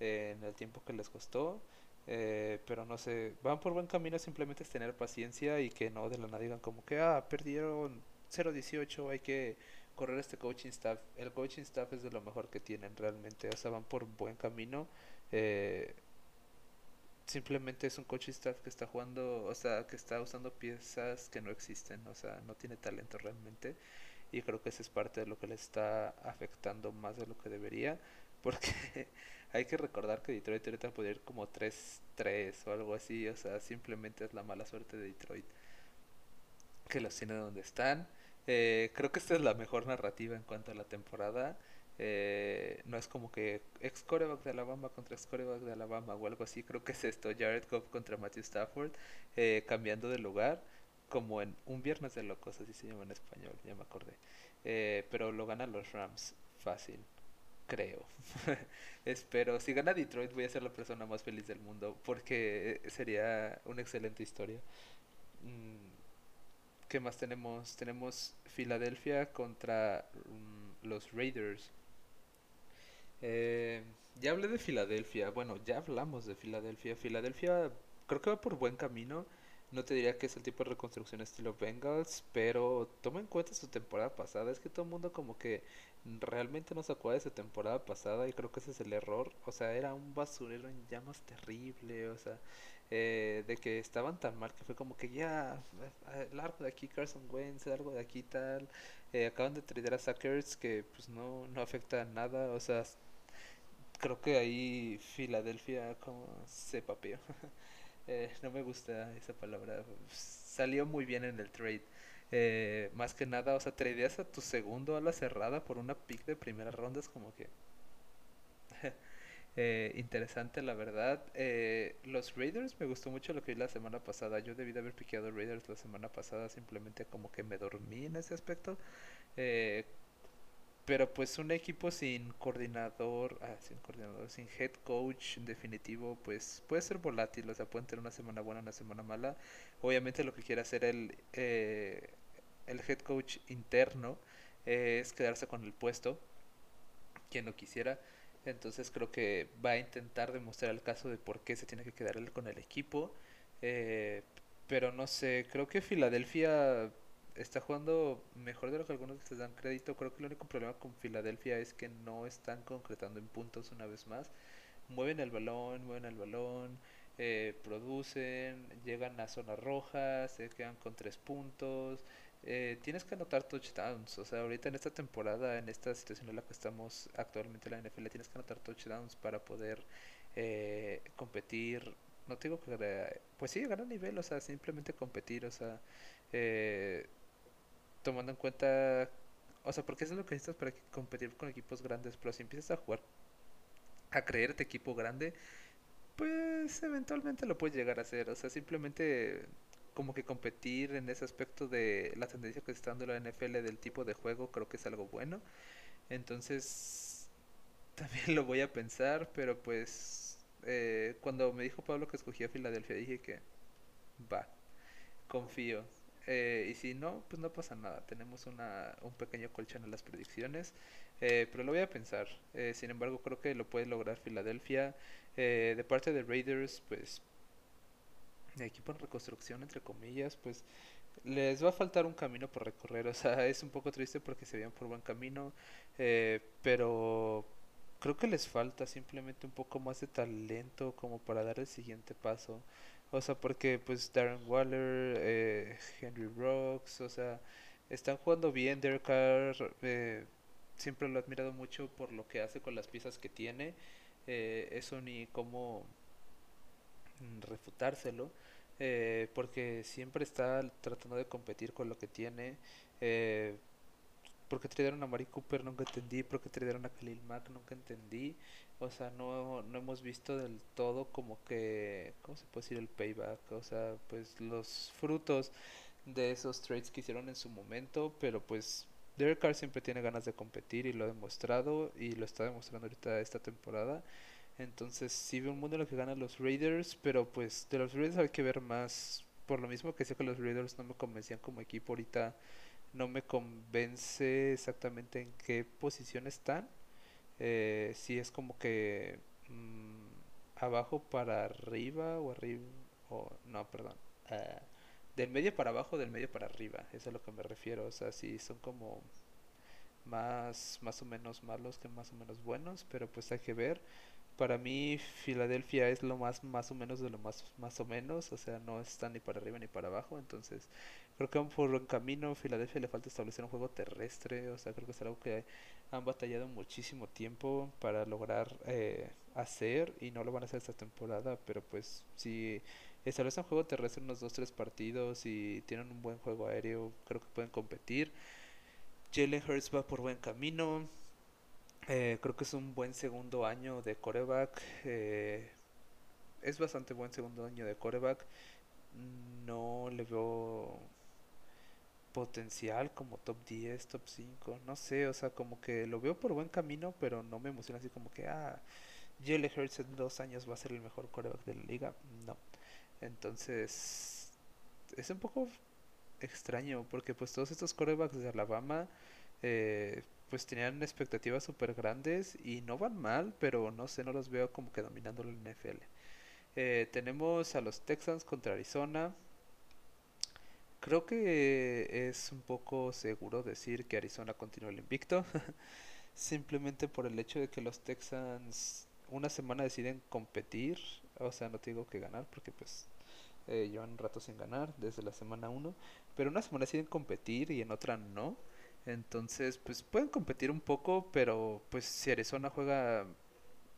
Speaker 1: eh, en el tiempo que les costó. Eh, pero no sé, van por buen camino. Simplemente es tener paciencia y que no de la nada digan como que, ah, perdieron 0-18, hay que correr este coaching staff. El coaching staff es de lo mejor que tienen realmente. O sea, van por buen camino. Eh, simplemente es un coach staff que está jugando, o sea, que está usando piezas que no existen, o sea, no tiene talento realmente. Y creo que eso es parte de lo que le está afectando más de lo que debería. Porque hay que recordar que Detroit ahorita puede ir como 3-3 o algo así. O sea, simplemente es la mala suerte de Detroit. Que los tiene donde están. Eh, creo que esta es la mejor narrativa en cuanto a la temporada. Eh, no es como que ex coreback de Alabama contra ex coreback de Alabama o algo así. Creo que es esto: Jared Goff contra Matthew Stafford, eh, cambiando de lugar, como en un viernes de locos, así se llama en español, ya me acordé. Eh, pero lo ganan los Rams, fácil, creo. Espero, si gana Detroit, voy a ser la persona más feliz del mundo porque sería una excelente historia. Mm, ¿Qué más tenemos? Tenemos Filadelfia contra mm, los Raiders. Eh, ya hablé de Filadelfia. Bueno, ya hablamos de Filadelfia. Filadelfia creo que va por buen camino. No te diría que es el tipo de reconstrucción estilo Bengals, pero toma en cuenta su temporada pasada. Es que todo el mundo como que realmente no se acuerda de su temporada pasada y creo que ese es el error. O sea, era un basurero en llamas terrible. O sea, eh, de que estaban tan mal que fue como que ya, eh, largo de aquí Carson Wentz, largo de aquí tal. Eh, acaban de traer a Suckers que pues no, no afecta nada. O sea, creo que ahí Filadelfia como se papeó. eh, no me gusta esa palabra. Salió muy bien en el trade. Eh, más que nada, o sea, tradeas a tu segundo a la cerrada por una pick de primera ronda. Es como que... eh, interesante, la verdad. Eh, los Raiders, me gustó mucho lo que vi la semana pasada. Yo debí de haber piqueado Raiders la semana pasada. Simplemente como que me dormí en ese aspecto. Eh, pero pues un equipo sin coordinador, ah, sin coordinador, sin head coach en definitivo, pues puede ser volátil, o sea, pueden tener una semana buena, una semana mala. Obviamente lo que quiere hacer el, el head coach interno es quedarse con el puesto, quien lo quisiera. Entonces creo que va a intentar demostrar el caso de por qué se tiene que quedar él con el equipo. Eh, pero no sé, creo que Filadelfia está jugando mejor de lo que algunos les dan crédito. Creo que el único problema con Filadelfia es que no están concretando en puntos una vez más. Mueven el balón, mueven el balón. eh, producen, llegan a zona roja, se quedan con tres puntos. Eh, tienes que anotar touchdowns, o sea, ahorita en esta temporada, en esta situación en la que estamos actualmente en la NFL, tienes que anotar touchdowns para poder eh, competir. No te digo que, pues sí, ganar nivel, o sea, simplemente competir, o sea, eh, tomando en cuenta, o sea, porque eso es lo que necesitas para competir con equipos grandes, pero si empiezas a jugar, a creerte equipo grande, pues eventualmente lo puedes llegar a hacer, o sea, simplemente como que competir en ese aspecto de la tendencia que está dando la NFL del tipo de juego, creo que es algo bueno. Entonces, también lo voy a pensar, pero pues eh, cuando me dijo Pablo que escogía Filadelfia, dije que va, confío. Eh, y si no, pues no pasa nada. Tenemos una, un pequeño colchón en las predicciones. Eh, pero lo voy a pensar. sin embargo, creo que lo puede lograr Filadelfia. de parte de Raiders, pues equipo en reconstrucción, entre comillas, pues les va a faltar un camino por recorrer. O sea, es un poco triste porque se veían por buen camino, eh, pero creo que les falta simplemente un poco más de talento como para dar el siguiente paso. O sea, porque pues Darren Waller, eh, Henry Rocks, o sea, están jugando bien. Derek Carr, eh, siempre lo he admirado mucho por lo que hace con las piezas que tiene. eso ni cómo refutárselo. Eh, porque siempre está tratando de competir con lo que tiene. Eh, porque trajeron a Mari Cooper nunca entendí, porque trajeron a Khalil Mack nunca entendí. O sea, no, no hemos visto del todo como que, ¿cómo se puede decir el payback? O sea, pues los frutos de esos trades que hicieron en su momento, pero pues Derek Carr siempre tiene ganas de competir y lo ha demostrado y lo está demostrando ahorita esta temporada. Entonces sí veo un mundo en el que ganan los Raiders, pero pues de los Raiders hay que ver más. Por lo mismo que sé que los Raiders no me convencían como equipo ahorita, no me convence exactamente en qué posición están. Eh, si es como que mm, abajo para arriba o arriba, o no, perdón. Uh, del medio para abajo, del medio para arriba, eso es a lo que me refiero. O sea, si son como más, más o menos malos que más o menos buenos, pero pues hay que ver para mí Filadelfia es lo más más o menos de lo más más o menos, o sea, no está ni para arriba ni para abajo, entonces creo que por buen camino. Filadelfia le falta establecer un juego terrestre, o sea, creo que es algo que han batallado muchísimo tiempo para lograr eh, hacer y no lo van a hacer esta temporada, pero pues si establecen un juego terrestre unos 2-3 partidos y tienen un buen juego aéreo, creo que pueden competir. Jalen Hurts va por buen camino. Eh, creo que es un buen segundo año de coreback. Eh, es bastante buen segundo año de coreback. No le veo potencial como top 10, top 5. No sé, o sea, como que lo veo por buen camino, pero no me emociona así como que, ah, Jalen Hurts en dos años va a ser el mejor coreback de la liga. No. Entonces, es un poco extraño porque pues todos estos corebacks de Alabama eh, pues tenían expectativas súper grandes y no van mal, pero no sé, no los veo como que dominando la NFL. Eh, tenemos a los Texans contra Arizona. Creo que es un poco seguro decir que Arizona continúa el invicto. Simplemente por el hecho de que los Texans una semana deciden competir. O sea, no te digo que ganar porque pues eh, llevan un rato sin ganar desde la semana 1. Pero una semana deciden competir y en otra no. Entonces, pues pueden competir un poco, pero pues si Arizona juega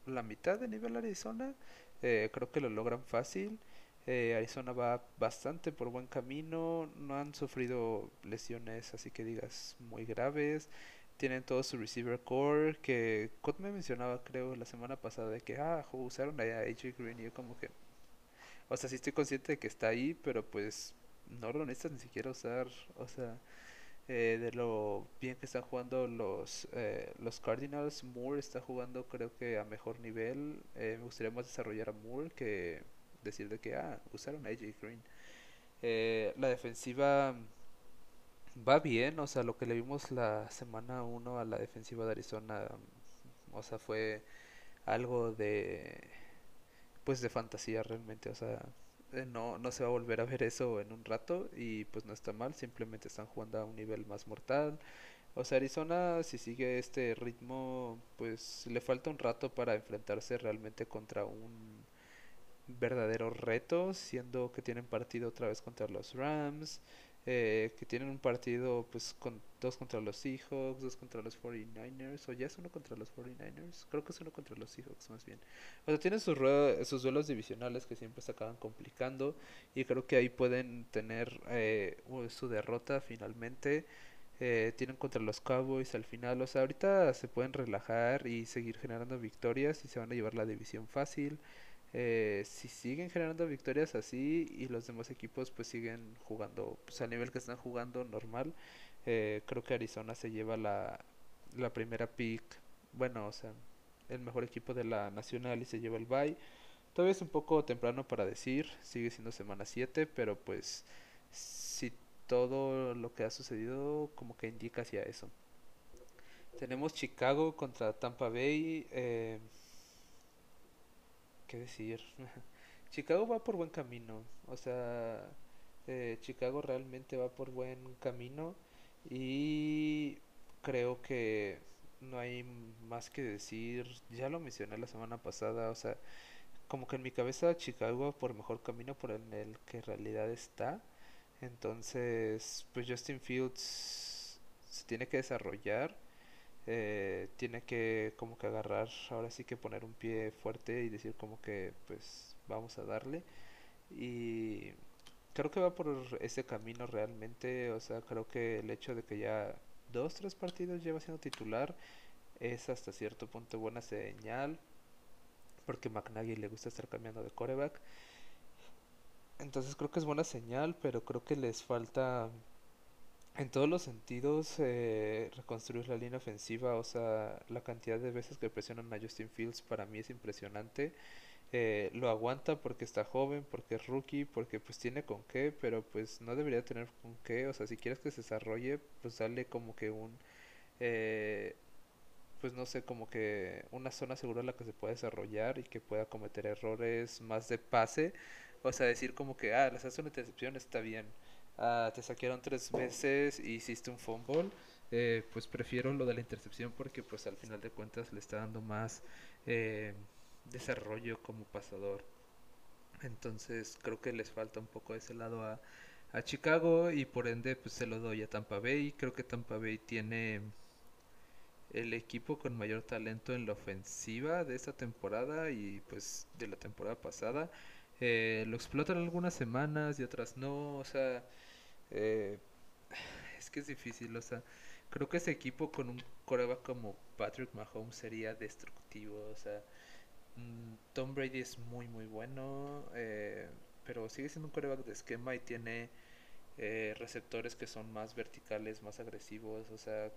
Speaker 1: la mitad de nivel Arizona, eh, creo que lo logran fácil. Eh, Arizona va bastante por buen camino, no han sufrido lesiones así que digas muy graves. Tienen todo su receiver core que Cot me mencionaba creo la semana pasada de que ah, usaron a AJ Green yo como que o sea, sí estoy consciente de que está ahí, pero pues no lo necesitas ni siquiera usar, o sea, eh, de lo bien que están jugando los, eh, los Cardinals. Moore está jugando creo que a mejor nivel. Eh, me gustaría más desarrollar a Moore que decir de que, ah, usaron a AJ Green. la defensiva va bien, o sea, lo que le vimos la semana 1 a la defensiva de Arizona, o sea, fue algo de, pues de fantasía realmente, o sea, eh, no, no se va a volver a ver eso en un rato y pues no está mal, simplemente están jugando a un nivel más mortal. O sea, Arizona si sigue este ritmo, pues le falta un rato para enfrentarse realmente contra un verdadero reto, siendo que tienen partido otra vez contra los Rams, eh, que tienen un partido pues con dos contra los Seahawks, dos contra los 49ers, o ya es uno contra los 49ers, creo que es uno contra los Seahawks más bien. O sea, tienen sus, sus duelos divisionales que siempre se acaban complicando y creo que ahí pueden tener eh, su derrota finalmente. Eh, tienen contra los Cowboys al final, o sea, ahorita se pueden relajar y seguir generando victorias y se van a llevar la división fácil. Eh, si siguen generando victorias así y los demás equipos pues siguen jugando pues al nivel que están jugando normal, eh, creo que Arizona se lleva la, la primera pick, bueno, o sea, el mejor equipo de la nacional y se lleva el bye. Todavía es un poco temprano para decir, sigue siendo semana 7, pero pues si todo lo que ha sucedido como que indica hacia eso. Tenemos Chicago contra Tampa Bay. Eh, ¿Qué decir? Chicago va por buen camino. O sea, eh, Chicago realmente va por buen camino. Y creo que no hay más que decir. Ya lo mencioné la semana pasada. O sea, como que en mi cabeza Chicago va por mejor camino por el que en realidad está. Entonces, pues Justin Fields se tiene que desarrollar eh, tiene que como que agarrar, ahora sí que poner un pie fuerte y decir como que pues vamos a darle. Y creo que va por ese camino realmente, o sea, creo que el hecho de que ya dos, tres partidos lleva siendo titular es hasta cierto punto buena señal, porque McNaghy le gusta estar cambiando de coreback. Entonces creo que es buena señal, pero creo que les falta en todos los sentidos eh, reconstruir la línea ofensiva, o sea, la cantidad de veces que presionan a Justin Fields para mí es impresionante. Eh, lo aguanta porque está joven, porque es rookie, porque pues tiene con qué, pero pues no debería tener con qué, o sea, si quieres que se desarrolle, pues dale como que un, eh, pues no sé, como que una zona segura en la que se pueda desarrollar y que pueda cometer errores más de pase, o sea, decir como que, ah, les hace una intercepción, está bien Ah, te saquearon tres veces y hiciste un fumble, eh, pues prefiero lo de la intercepción porque pues al final de cuentas le está dando más eh, desarrollo como pasador. Entonces creo que les falta un poco ese lado a, a Chicago y por ende pues se lo doy a Tampa Bay. Creo que Tampa Bay tiene el equipo con mayor talento en la ofensiva de esta temporada y pues de la temporada pasada. Eh, lo explotan algunas semanas y otras no, o sea, eh, es que es difícil, o sea, creo que ese equipo con un coreback como Patrick Mahomes sería destructivo, o sea, mm, Tom Brady es muy muy bueno, eh, pero sigue siendo un coreback de esquema y tiene eh, receptores que son más verticales, más agresivos, o sea,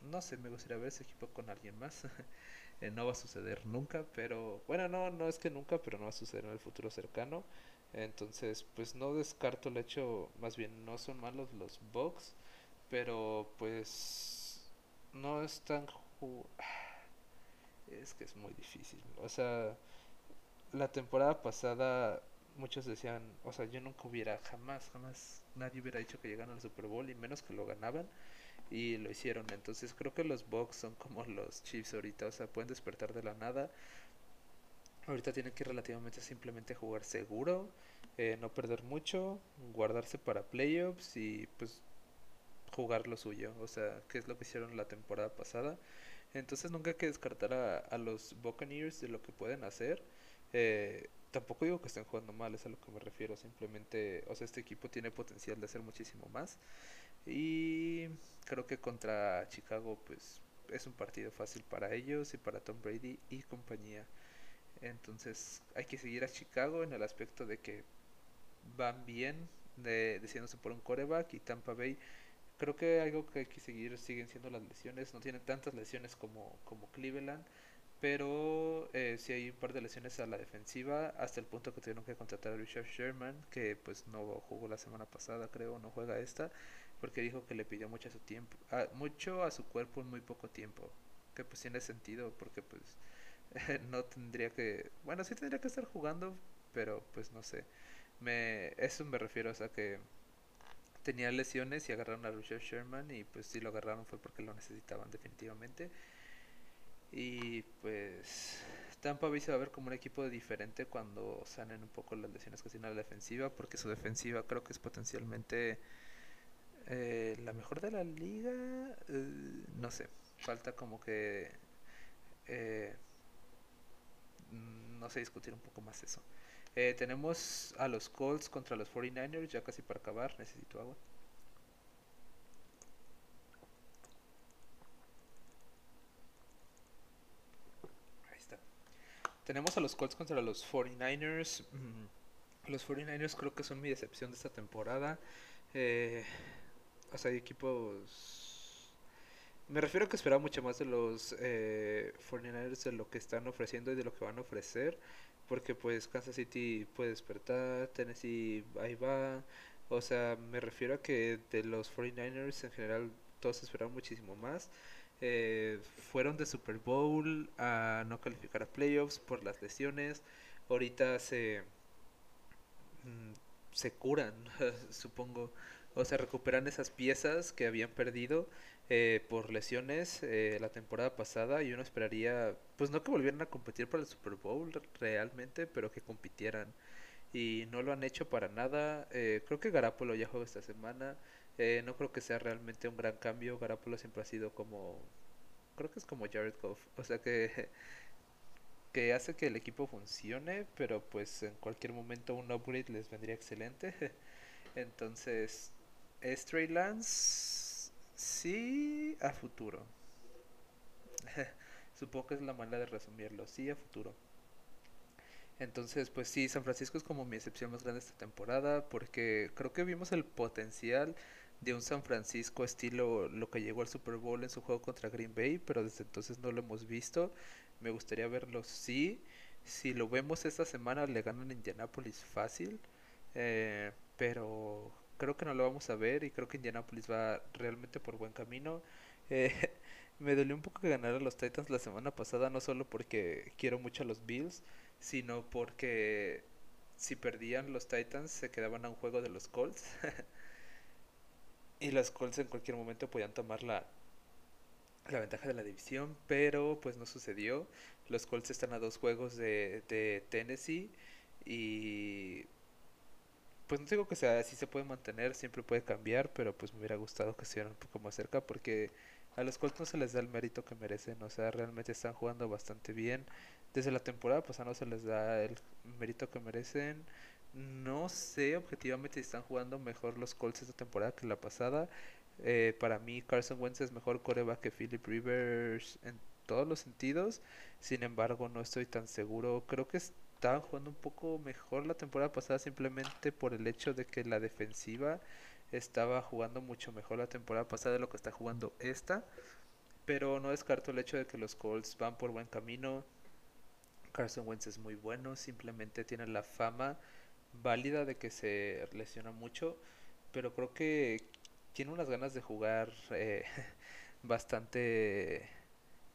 Speaker 1: no sé, me gustaría ver ese equipo con alguien más. no va a suceder nunca, pero bueno, no, no es que nunca, pero no va a suceder en el futuro cercano. Entonces, pues no descarto el hecho, más bien no son malos los bugs, pero pues no es tan... Es que es muy difícil. O sea, la temporada pasada muchos decían, o sea, yo nunca hubiera, jamás, jamás, nadie hubiera dicho que llegaran al Super Bowl y menos que lo ganaban y lo hicieron. Entonces creo que los Bucks son como los Chiefs ahorita, o sea, pueden despertar de la nada Ahorita tiene que relativamente simplemente jugar seguro, eh, no perder mucho, guardarse para playoffs y pues jugar lo suyo. O sea, que es lo que hicieron la temporada pasada. Entonces nunca hay que descartar a, los Buccaneers de lo que pueden hacer. Eh, tampoco digo que estén jugando mal, es a lo que me refiero. Simplemente, o sea, este equipo tiene potencial de hacer muchísimo más. Y creo que contra Chicago, pues es un partido fácil para ellos y para Tom Brady y compañía. Entonces hay que seguir a Chicago en el aspecto de que van bien de, decidiéndose por un coreback y Tampa Bay creo que algo que hay que seguir siguen siendo las lesiones no tienen tantas lesiones como, como Cleveland pero eh, sí hay un par de lesiones a la defensiva hasta el punto que tuvieron que contratar a Richard Sherman que pues no jugó la semana pasada creo no juega esta porque dijo que le pidió mucho a su tiempo mucho a su cuerpo en muy poco tiempo que pues tiene sentido porque pues no tendría que, bueno, sí tendría que estar jugando, pero pues no sé. Me eso me refiero, o sea que tenía lesiones y agarraron a Richard Sherman y pues si lo agarraron fue porque lo necesitaban definitivamente. Y pues Tampa Bay se va a ver como un equipo diferente cuando sanen un poco las lesiones que tiene la defensiva, porque su defensiva creo que es potencialmente eh, la mejor de la liga. Eh, no sé, falta como que. Eh, no sé, discutir un poco más eso. tenemos a los Colts contra los 49ers, ya casi para acabar, necesito agua. Tenemos a los Colts contra los 49ers. Mm, los 49ers creo que son mi decepción de esta temporada. Eh, o sea, hay equipos... Me refiero a que esperaba mucho más de los 49ers eh, de lo que están ofreciendo y de lo que van a ofrecer. Porque pues Kansas City puede despertar, Tennessee ahí va. O sea, me refiero a que de los 49ers en general todos esperaban muchísimo más. Eh, fueron de Super Bowl a no calificar a playoffs por las lesiones. Ahorita se, mm, se curan, supongo. O se recuperan esas piezas que habían perdido eh, por lesiones eh, la temporada pasada y uno esperaría, pues no que volvieran a competir para el Super Bowl realmente, pero que compitieran. Y no lo han hecho para nada. creo que Garapolo ya juega esta semana. Eh, no creo que sea realmente un gran cambio. Garapolo siempre ha sido como. Creo que es como Jared Goff. O sea que. Que hace que el equipo funcione. Pero pues en cualquier momento un upgrade les vendría excelente. Entonces. Stray Lance. Sí, a futuro. Supongo que es la manera de resumirlo. Sí, a futuro. Entonces, pues sí, San Francisco es como mi excepción más grande esta temporada porque creo que vimos el potencial de un San Francisco estilo lo que llegó al Super Bowl en su juego contra Green Bay, pero desde entonces no lo hemos visto. Me gustaría verlo sí. Si lo vemos esta semana le ganan Indianapolis fácil, eh, pero creo que no lo vamos a ver y creo que Indianapolis va realmente por buen camino. Eh, me dolió un poco que ganara los Titans la semana pasada, no solo porque quiero mucho a los Bills, sino porque si perdían los Titans se quedaban a un juego de los Colts. y los Colts en cualquier momento podían tomar la, la ventaja de la división, pero pues no sucedió. Los Colts están a dos juegos de, de Tennessee y pues no digo que sea así se puede mantener, siempre puede cambiar, pero pues me hubiera gustado que estuvieran un poco más cerca porque a los Colts no se les da el mérito que merecen, o sea, realmente están jugando bastante bien. Desde la temporada pasada no se les da el mérito que merecen. No sé objetivamente si están jugando mejor los Colts esta temporada que la pasada. Eh, para mí Carson Wentz es mejor coreback que Philip Rivers en todos los sentidos. Sin embargo, no estoy tan seguro. Creo que estaban jugando un poco mejor la temporada pasada simplemente por el hecho de que la defensiva estaba jugando mucho mejor la temporada pasada de lo que está jugando esta. Pero no descarto el hecho de que los Colts van por buen camino. Carson Wentz es muy bueno, simplemente tiene la fama válida de que se lesiona mucho, pero creo que tiene unas ganas de jugar eh, bastante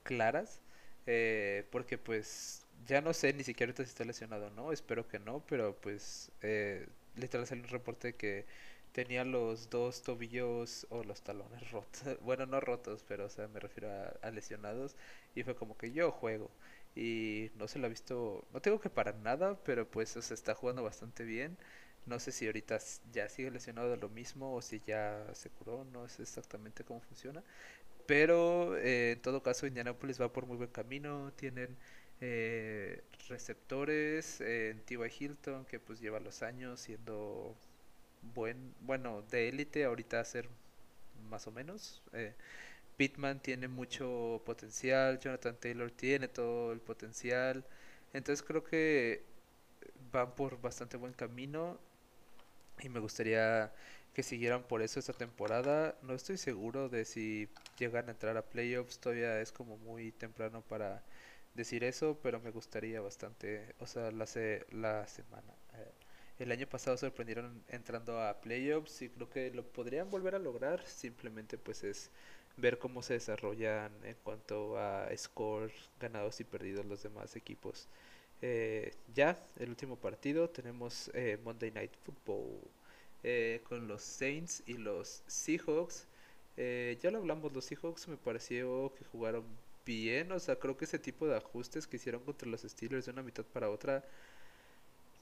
Speaker 1: claras, eh, porque pues ya no sé ni siquiera ahorita si está lesionado o no, espero que no, pero pues eh, literal salió un reporte que tenía los dos tobillos o los talones rotos, bueno no rotos, pero o sea me refiero a lesionados y fue como que yo juego y no se lo ha visto, no tengo que para nada, pero pues se está jugando bastante bien. No sé si ahorita ya sigue lesionado de lo mismo o si ya se curó, no sé exactamente cómo funciona. Pero eh, en todo caso Indianapolis va por muy buen camino, tienen eh, receptores en T.Y. Hilton que pues lleva los años siendo buen, bueno, de élite ahorita a ser más o menos. Eh, Pittman tiene mucho potencial, Jonathan Taylor tiene todo el potencial. Entonces creo que van por bastante buen camino y me gustaría que siguieran por eso esta temporada. No estoy seguro de si llegan a entrar a playoffs, todavía es como muy temprano para decir eso, pero me gustaría bastante, o sea, la, la semana. Eh, el año pasado sorprendieron entrando a playoffs y creo que lo podrían volver a lograr, simplemente pues es ver cómo se desarrollan en cuanto a scores ganados y perdidos los demás equipos. Eh, ya, el último partido, tenemos eh, Monday Night Football eh, con los Saints y los Seahawks. ya lo hablamos, los Seahawks me pareció que jugaron bien, o sea, creo que ese tipo de ajustes que hicieron contra los Steelers de una mitad para otra,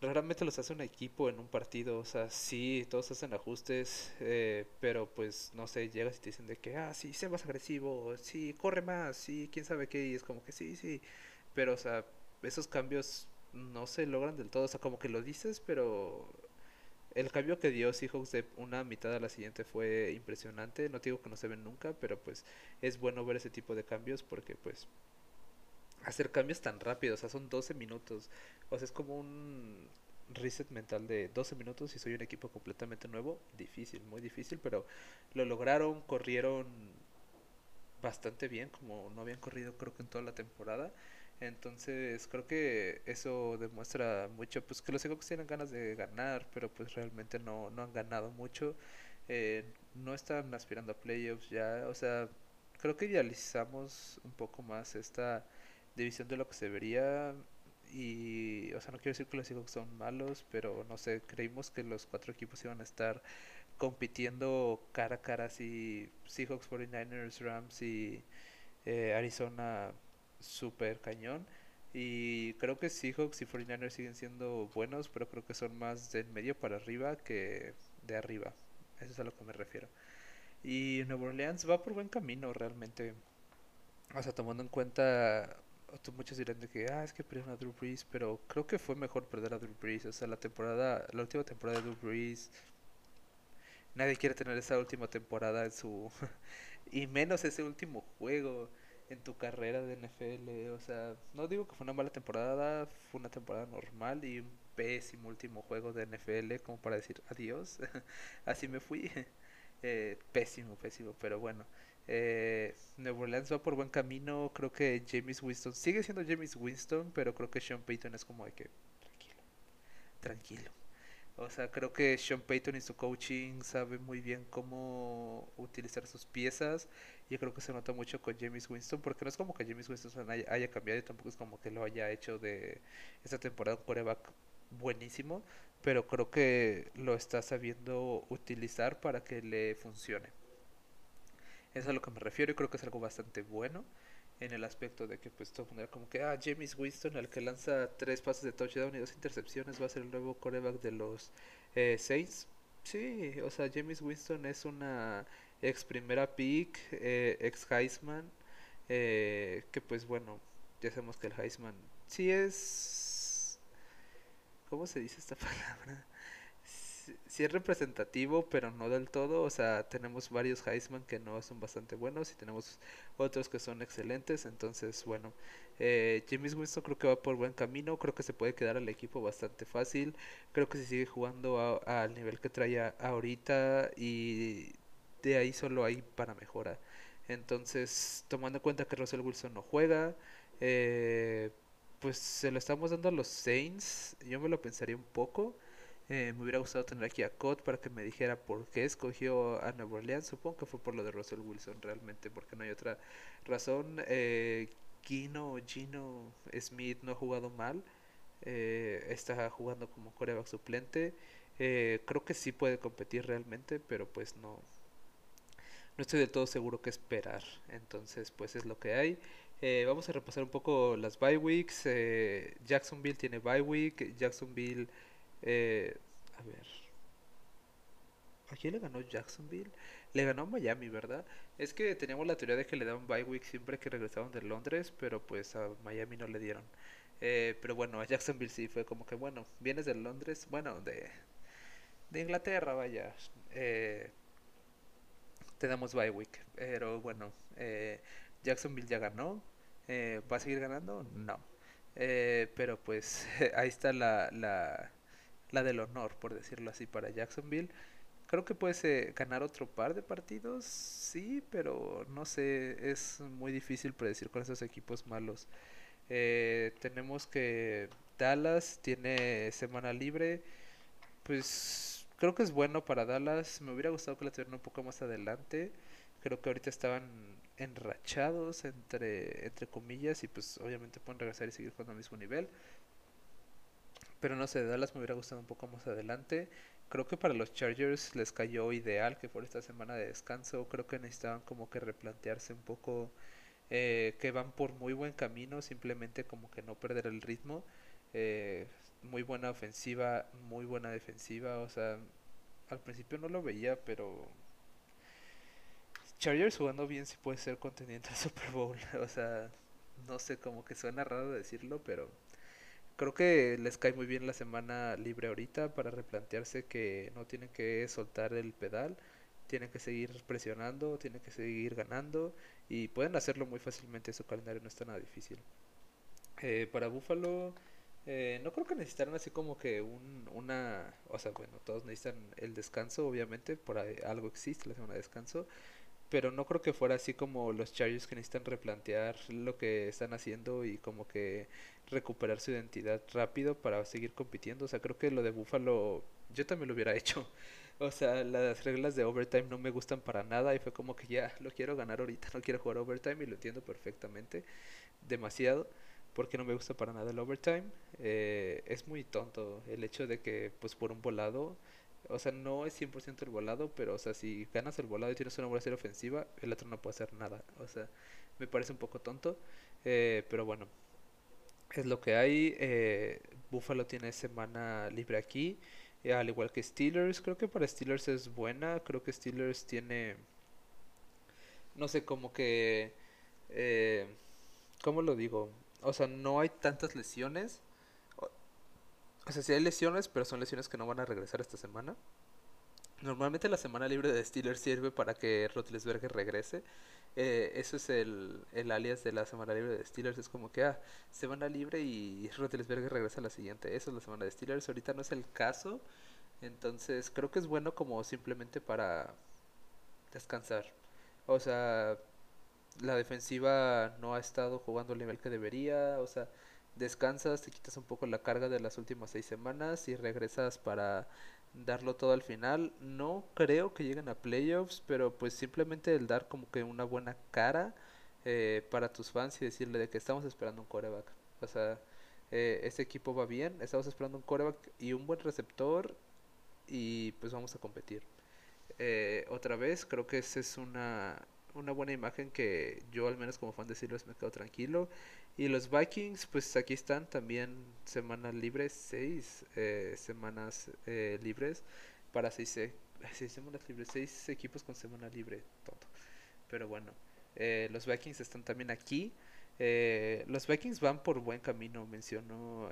Speaker 1: raramente los hace un equipo en un partido, o sea, sí, todos hacen ajustes, eh, pero pues, no sé, llegas y te dicen de que, ah, sí, sé más agresivo, sí, corre más, sí, quién sabe qué, y es como que sí, sí, pero, o sea, esos cambios no se logran del todo, o sea, como que lo dices, pero el cambio que dio Seahawks de una mitad a la siguiente fue impresionante. No digo que no se ven nunca, pero pues es bueno ver ese tipo de cambios porque pues hacer cambios tan rápidos, o sea, son 12 minutos. O sea, es como un reset mental de 12 minutos y soy un equipo completamente nuevo. Difícil, muy difícil, pero lo lograron, corrieron bastante bien, como no habían corrido creo que en toda la temporada. Entonces creo que eso demuestra mucho, pues que los Seahawks tienen ganas de ganar, pero pues realmente no, no han ganado mucho. Eh, no están aspirando a playoffs ya, o sea, creo que idealizamos un poco más esta división de lo que se vería y, o sea, no quiero decir que los Seahawks son malos, pero no sé, creímos que los cuatro equipos iban a estar compitiendo cara a cara, así Seahawks, 49ers, Rams y eh, Arizona súper cañón. Y creo que Seahawks y 49ers siguen siendo buenos, pero creo que son más del medio para arriba que de arriba. Eso es a lo que me refiero. Y Nueva Orleans va por buen camino realmente. O sea, tomando en cuenta, muchos dirán de que, ah, es que perdieron a Drew Brees, pero creo que fue mejor perder a Drew Brees. O sea, la temporada, la última temporada de Drew Brees, nadie quiere tener esa última temporada en su... y menos ese último juego en tu carrera de NFL. O sea, no digo que fue una mala temporada, fue una temporada normal y un pésimo último juego de NFL como para decir adiós. Así me fui. Eh, pésimo, pésimo, pero bueno. Eh, Nuevo Orleans va por buen camino. Creo que James Winston sigue siendo James Winston, pero creo que Sean Payton es como de que tranquilo, tranquilo. O sea, creo que Sean Payton y su coaching sabe muy bien cómo utilizar sus piezas. Y creo que se nota mucho con James Winston, porque no es como que James Winston haya, cambiado y tampoco es como que lo haya hecho de esta temporada un coreback buenísimo. Pero creo que lo está sabiendo utilizar para que le funcione. Eso es a lo que me refiero y creo que es algo bastante bueno en el aspecto de que pues todo mundo como que ah James Winston el que lanza tres pases de touchdown y dos intercepciones va a ser el nuevo coreback de los eh, Saints sí o sea James Winston es una ex primera pick eh, ex Heisman eh, que pues bueno ya sabemos que el Heisman sí es cómo se dice esta palabra sí es representativo, pero no del todo. O sea, tenemos varios Heisman que no son bastante buenos y tenemos otros que son excelentes. Entonces, bueno, eh, James Winston creo que va por buen camino. Creo que se puede quedar al equipo bastante fácil. Creo que se sigue jugando al nivel que traía ahorita y de ahí solo hay para mejora. Entonces, tomando en cuenta que Russell Wilson no juega, eh, pues se lo estamos dando a los Saints. Yo me lo pensaría un poco. Eh, me hubiera gustado tener aquí a Cott para que me dijera por qué escogió a Nueva Orleans. Supongo que fue por lo de Russell Wilson realmente, porque no hay otra razón. Eh, Gino, Gino Smith no ha jugado mal. Eh, está jugando como coreback suplente. Eh, creo que sí puede competir realmente, pero pues no, no estoy del todo seguro qué esperar. Entonces, pues es lo que hay. vamos a repasar un poco las bye weeks. Jacksonville tiene bye week. Jacksonville eh, a ver. ¿A quién le ganó Jacksonville? Le ganó Miami, ¿verdad? Es que teníamos la teoría de que le daban bye week siempre que regresaban de Londres, pero pues a Miami no le dieron. Eh, pero bueno, a Jacksonville sí fue como que, bueno, vienes de Londres, bueno, de, de Inglaterra, vaya. Eh, te damos bye week. Pero bueno, eh, Jacksonville ya ganó. ¿Va a seguir ganando? No. pero pues ahí está la, la la del honor, por decirlo así, para Jacksonville. Creo que puede ganar otro par de partidos, sí, pero no sé, es muy difícil predecir con esos equipos malos. Eh, tenemos que Dallas tiene semana libre, pues creo que es bueno para Dallas. Me hubiera gustado que la tuvieran un poco más adelante. Creo que ahorita estaban enrachados entre, entre comillas y pues obviamente pueden regresar y seguir jugando al mismo nivel. Pero no sé, Dallas me hubiera gustado un poco más adelante. Creo que para los Chargers les cayó ideal que por esta semana de descanso. Creo que necesitaban como que replantearse un poco eh, que van por muy buen camino, simplemente como que no perder el ritmo. Eh, muy buena ofensiva, muy buena defensiva, o sea, al principio no lo veía, pero Chargers jugando bien sí puede ser contendiente al Super Bowl, o sea, no sé, como que suena raro decirlo, pero creo que les cae muy bien la semana libre ahorita para replantearse que no tienen que soltar el pedal, tienen que seguir presionando, tienen que seguir ganando y pueden hacerlo muy fácilmente, su calendario no está nada difícil. Eh, para Buffalo, eh, no creo que necesitaran así como que un, una, o sea, bueno, todos necesitan el descanso, obviamente, por algo existe la semana de descanso, pero no creo que fuera así como los Chargers que necesitan replantear lo que están haciendo y como que recuperar su identidad rápido para seguir compitiendo. O sea, creo que lo de Buffalo yo también lo hubiera hecho. O sea, las reglas de overtime no me gustan para nada y fue como que ya lo quiero ganar ahorita, no quiero jugar overtime y lo entiendo perfectamente, demasiado, porque no me gusta para nada el overtime. Eh, es muy tonto el hecho de que pues por un volado o sea, no es 100% el volado, pero, o sea, si ganas el volado y tienes una buena serie ofensiva, el otro no puede hacer nada. O sea, me parece un poco tonto, eh, pero bueno, es lo que hay. Eh, Buffalo tiene semana libre aquí, eh, al igual que Steelers. Creo que para Steelers es buena. Creo que Steelers tiene, no sé, como que, eh, ¿cómo lo digo? O sea, no hay tantas lesiones o sea, sí hay lesiones, pero son lesiones que no van a regresar esta semana. Normalmente la semana libre de Steelers sirve para que Rotlesberger regrese. Eh, eso es el, el, alias de la semana libre de Steelers. Es como que, ah, semana libre y Rotlesberger regresa a la siguiente. Eso es la semana de Steelers. Ahorita no es el caso. Entonces creo que es bueno como simplemente para descansar. O sea, la defensiva no ha estado jugando el nivel que debería. O sea, descansas, te quitas un poco la carga de las últimas seis semanas y regresas para darlo todo al final. No creo que lleguen a playoffs, pero pues simplemente el dar como que una buena cara eh, para tus fans y decirle de que estamos esperando un coreback. O sea, eh, este equipo va bien, estamos esperando un coreback y un buen receptor y pues vamos a competir. Eh, otra vez, creo que esa es una, una buena imagen que yo al menos como fan de Steelers me quedo tranquilo. Y los Vikings, pues aquí están también semanas libres, seis eh, semanas eh, libres para seis, seis, semanas libres, seis equipos con semana libre, tonto. Pero bueno, eh, los Vikings están también aquí. los Vikings van por buen camino, menciono.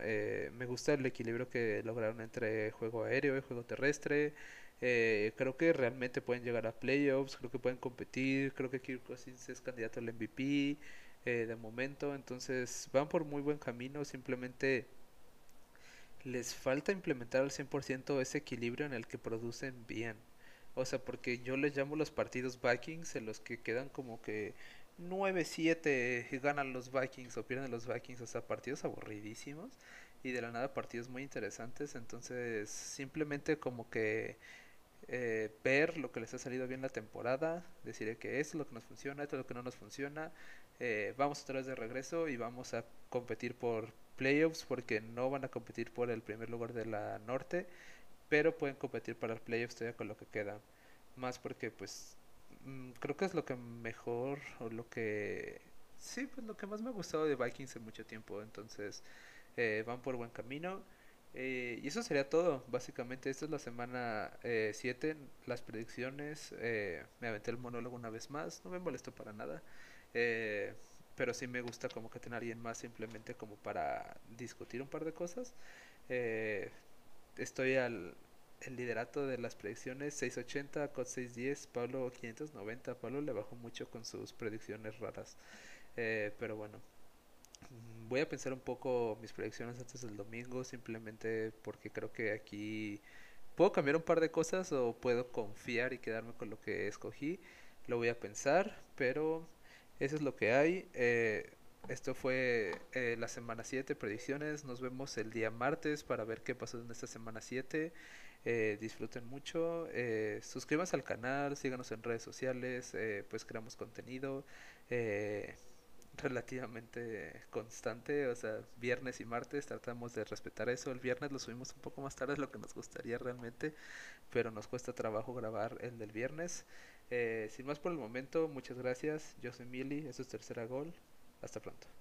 Speaker 1: me gusta el equilibrio que lograron entre juego aéreo y juego terrestre. creo que realmente pueden llegar a playoffs, creo que pueden competir, creo que Kirk Cousins es candidato al MVP. Eh, de momento. Entonces van por muy buen camino. Simplemente les falta implementar al 100% ese equilibrio en el que producen bien. O sea, porque yo les llamo los partidos Vikings en los que quedan como que 9-7 y ganan los Vikings o pierden los Vikings. O sea, partidos aburridísimos y de la nada partidos muy interesantes. Entonces, simplemente como que eh, ver lo que les ha salido bien la temporada, decir que esto es lo que nos funciona, esto es lo que no nos funciona, eh, vamos otra vez de regreso y vamos a competir por playoffs porque no van a competir por el primer lugar de la norte, pero pueden competir para el playoffs todavía con lo que queda. Más porque pues mm, creo que es lo que mejor o lo que sí, pues lo que más me ha gustado de Vikings en mucho tiempo, entonces eh, van por buen camino. Eh, y eso sería todo, básicamente. Esta es la semana 7, las predicciones. me aventé el monólogo una vez más, no me molesto para nada. Eh, pero sí me gusta como que tener alguien más simplemente como para discutir un par de cosas. Eh, estoy al el liderato de las predicciones 680, COD 610, Pablo 590. Pablo le bajó mucho con sus predicciones raras. Eh, pero bueno, voy a pensar un poco mis predicciones antes del domingo, simplemente porque creo que aquí puedo cambiar un par de cosas o puedo confiar y quedarme con lo que escogí. Lo voy a pensar, pero eso es lo que hay. Eh, esto fue eh, la semana 7, predicciones. Nos vemos el día martes para ver qué pasó en esta semana 7. Eh, disfruten mucho. suscríbanse al canal, síganos en redes sociales. pues creamos contenido relativamente constante. O sea, viernes y martes tratamos de respetar eso. El viernes lo subimos un poco más tarde de lo que nos gustaría realmente. Pero nos cuesta trabajo grabar el del viernes. Eh, sin más por el momento, muchas gracias. Yo soy Mili, eso es Tercera Gol. Hasta pronto.